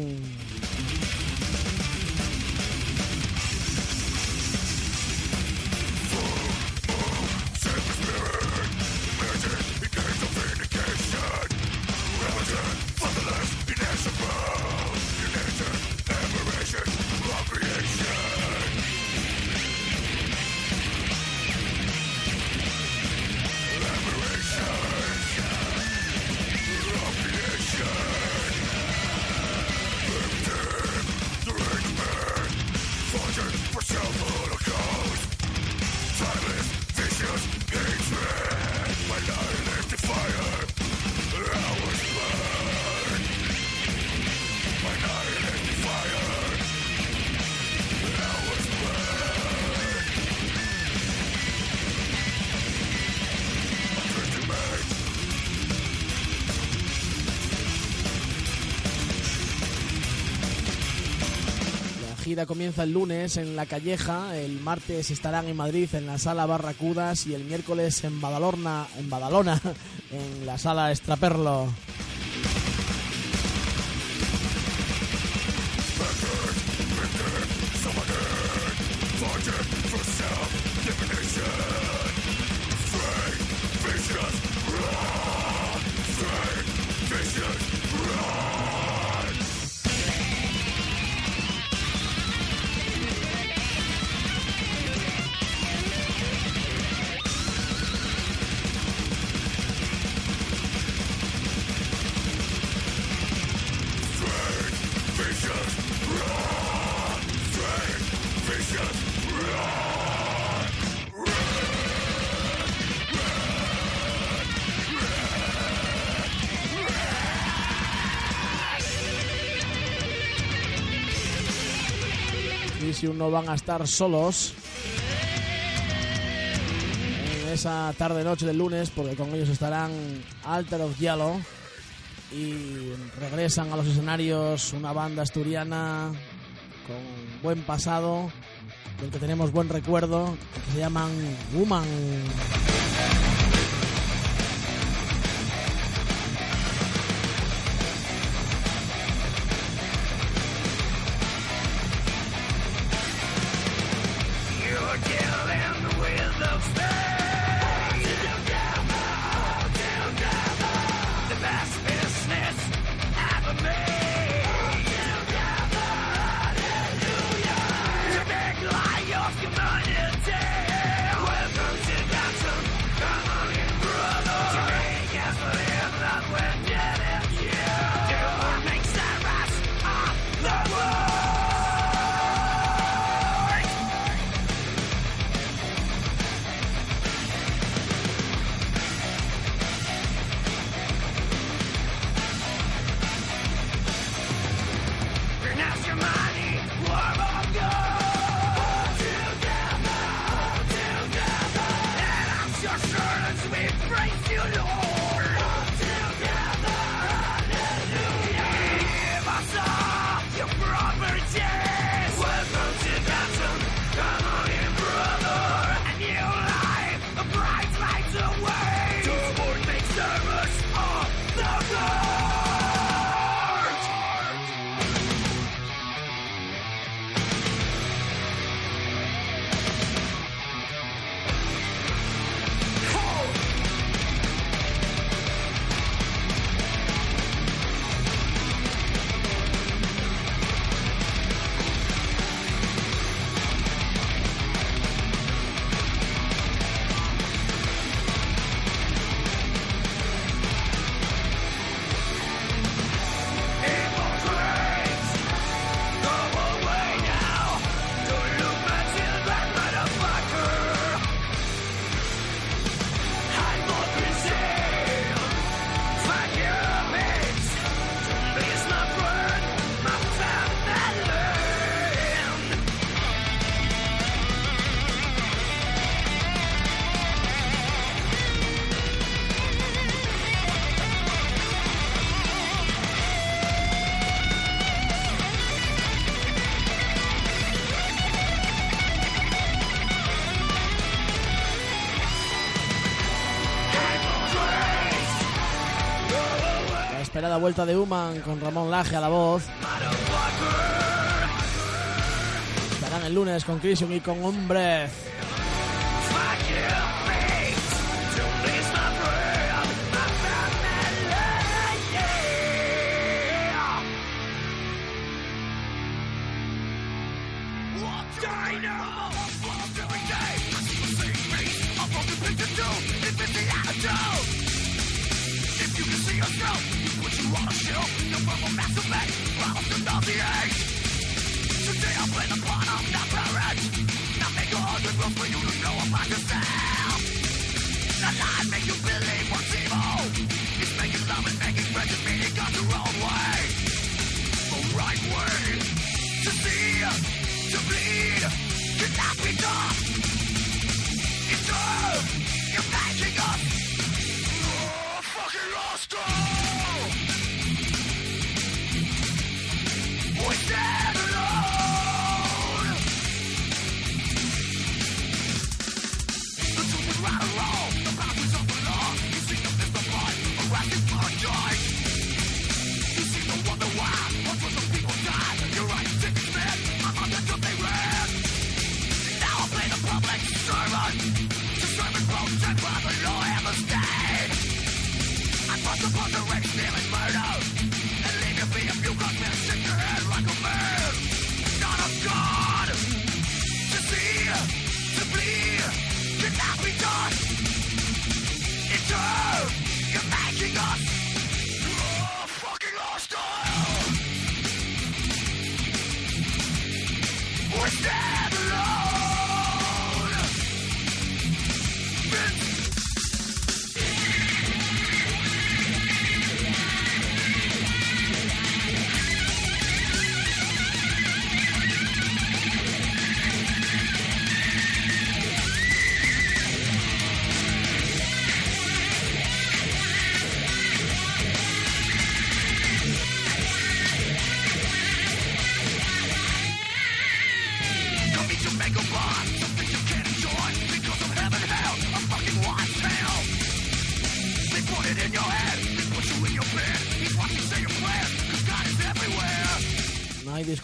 Comienza el lunes en La Calleja, el martes estarán en Madrid en la sala Barracudas y el miércoles en Badalona, en Badalona, [LAUGHS] en la sala Estraperlo. Van a estar solos. En esa tarde noche del lunes porque con ellos estarán Alter of Yellow y regresan a los escenarios una banda asturiana con buen pasado del que tenemos buen recuerdo se llaman Woman esperada vuelta de Human con Ramón Laje a la voz. Estarán el lunes con Crisium y con Hombre.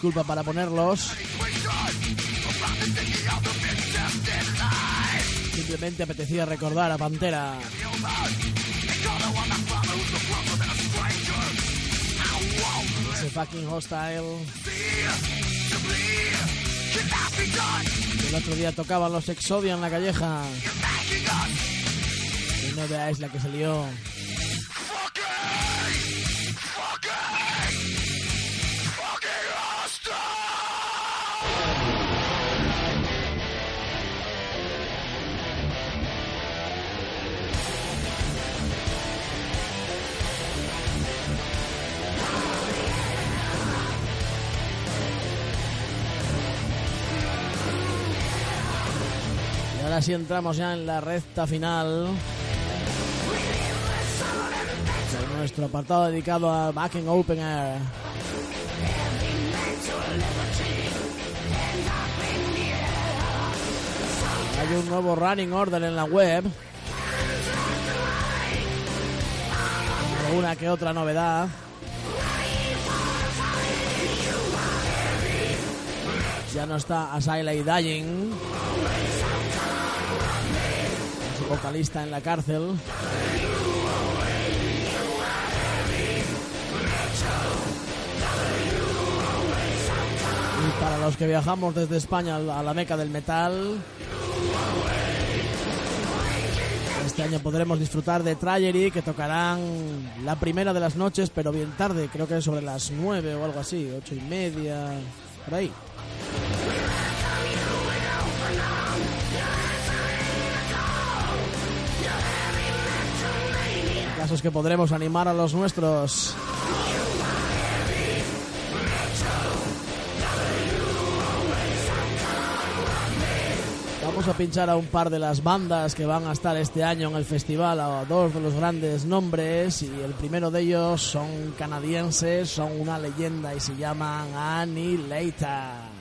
Disculpa para ponerlos. Simplemente apetecía recordar a Pantera. Ese fucking hostile. El otro día tocaban los Exodia en la calleja. Y no veáis la que se ahora sí entramos ya en la recta final. De nuestro apartado dedicado a Back in Open Air. Hay un nuevo running order en la web. Una que otra novedad. Ya no está Asylum Dying. Vocalista en la cárcel. Y para los que viajamos desde España a la meca del metal, este año podremos disfrutar de Trajery, que tocarán la primera de las noches, pero bien tarde, creo que sobre las 9 o algo así, ocho y media, por ahí. El caso es que podremos animar a los nuestros. Vamos a pinchar a un par de las bandas que van a estar este año en el festival, a dos de los grandes nombres, y el primero de ellos son canadienses, son una leyenda y se llaman Annihilator.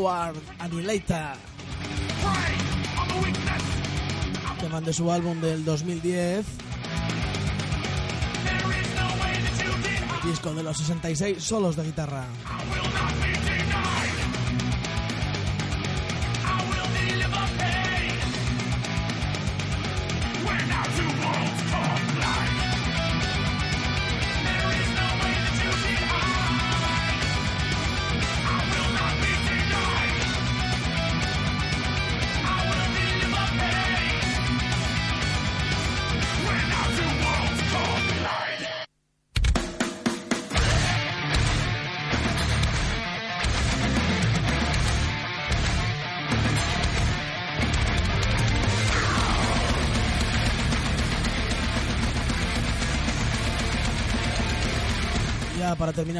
Howard Annihilator. Teman de su álbum del 2010. Disco de los 66 solos de guitarra.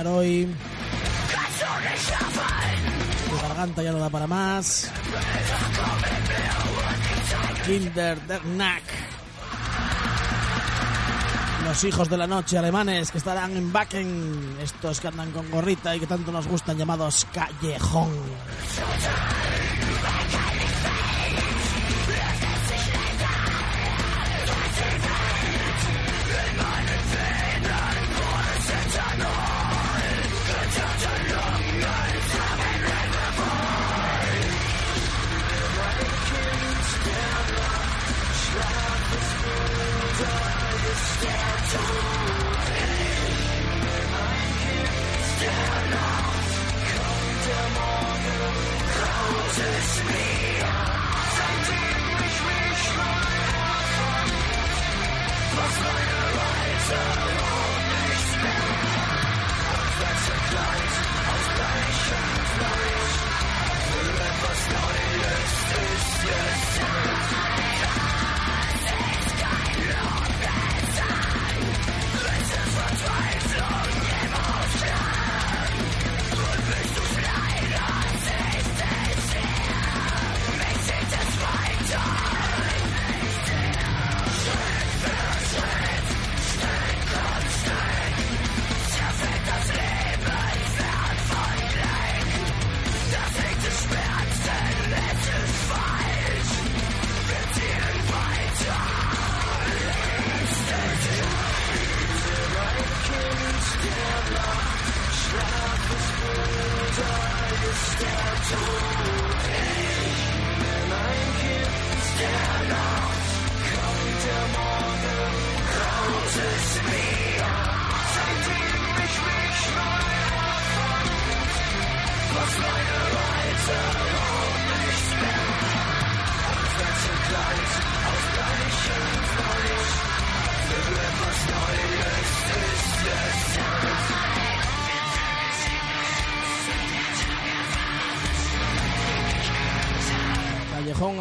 Hoy. Mi garganta ya no da para más. Kinder der Nacht. Los hijos de la noche alemanes que estarán en Wacken. Estos que andan con gorrita y que tanto nos gustan llamados Callejón.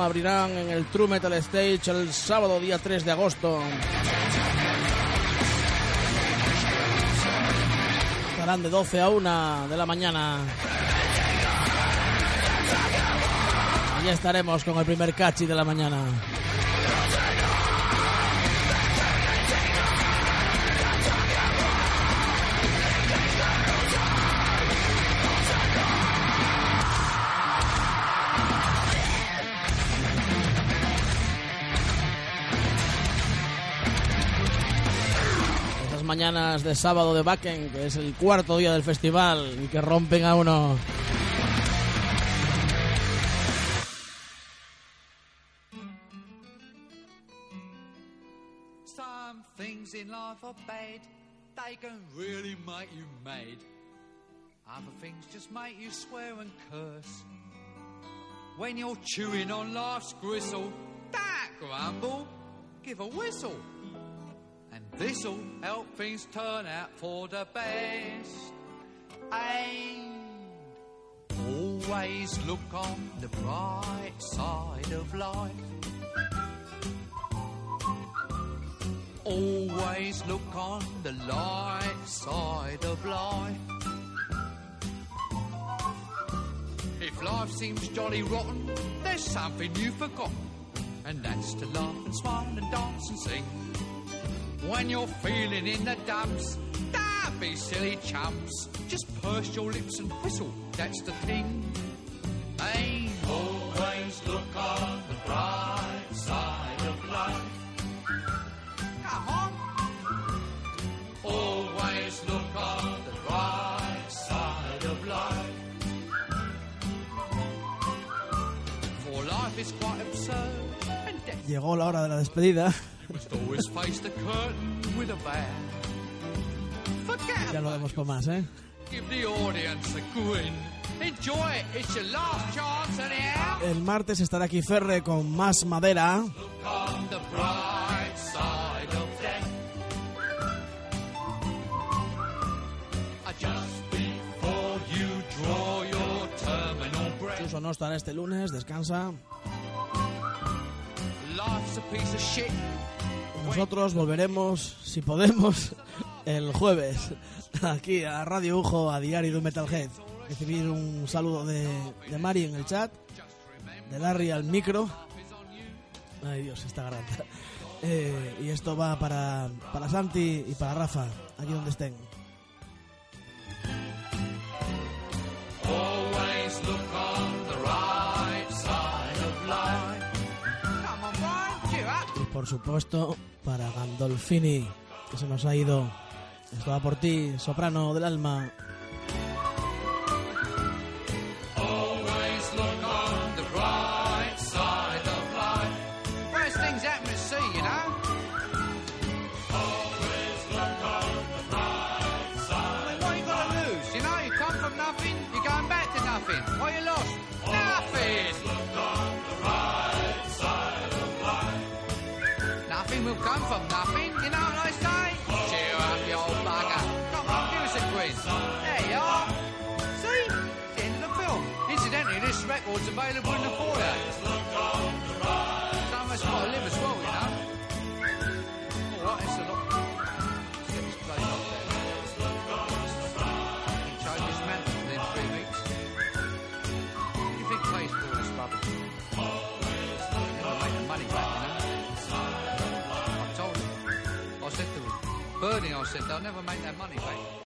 Abrirán en el True Metal Stage el sábado día 3 de agosto. Estarán de 12 a 1 de la mañana. Allí estaremos con el primer cachi de la mañana. Mañanas de sábado de Backen, que es el cuarto día del festival y que rompen a uno. Some things in life are bad, they can really make you mad. Other things just make you swear and curse. When you're chewing on life's gristle, don't grumble, give a whistle. This'll help things turn out for the best. And always look on the bright side of life. Always look on the light side of life. If life seems jolly rotten, there's something you've forgotten, and that's to laugh and smile and dance and sing. When you're feeling in the dumps, don't be silly chumps. Just purse your lips and whistle, that's the thing. Hey, always look on the bright side of life. Come on. Always look on the bright side of life. For life is quite absurd, Llegó la hora de la despedida. Always face the curtain with a. Forget Ya about vemos por más, ¿eh? Give the audience a grin. Enjoy it. It's your last chance. El martes estará aquí Ferre con más madera. On the bright side of death. Just before you draw your terminal breath. Chuso no estará este lunes, descansa. Life's a piece of shit. Nosotros volveremos, si podemos, el jueves aquí a Radio Ujo, a Diario de Metalhead. Recibir un saludo de, de Mari en el chat, de Larry al micro. Ay Dios, esta garganta. Eh, y esto va para, para Santi y para Rafa, aquí donde estén. Por supuesto, para Gandolfini, que se nos ha ido. Esto va por ti, soprano del alma. Available in the foyer. Some of us got to live as well, you know. All right, it's a lot. This place up there. Can change this mantle within three weeks. What do you think pays for all this rubbish? Never make the money back, you know. I told him. I said to him, Bernie, I said, they'll never make that money back.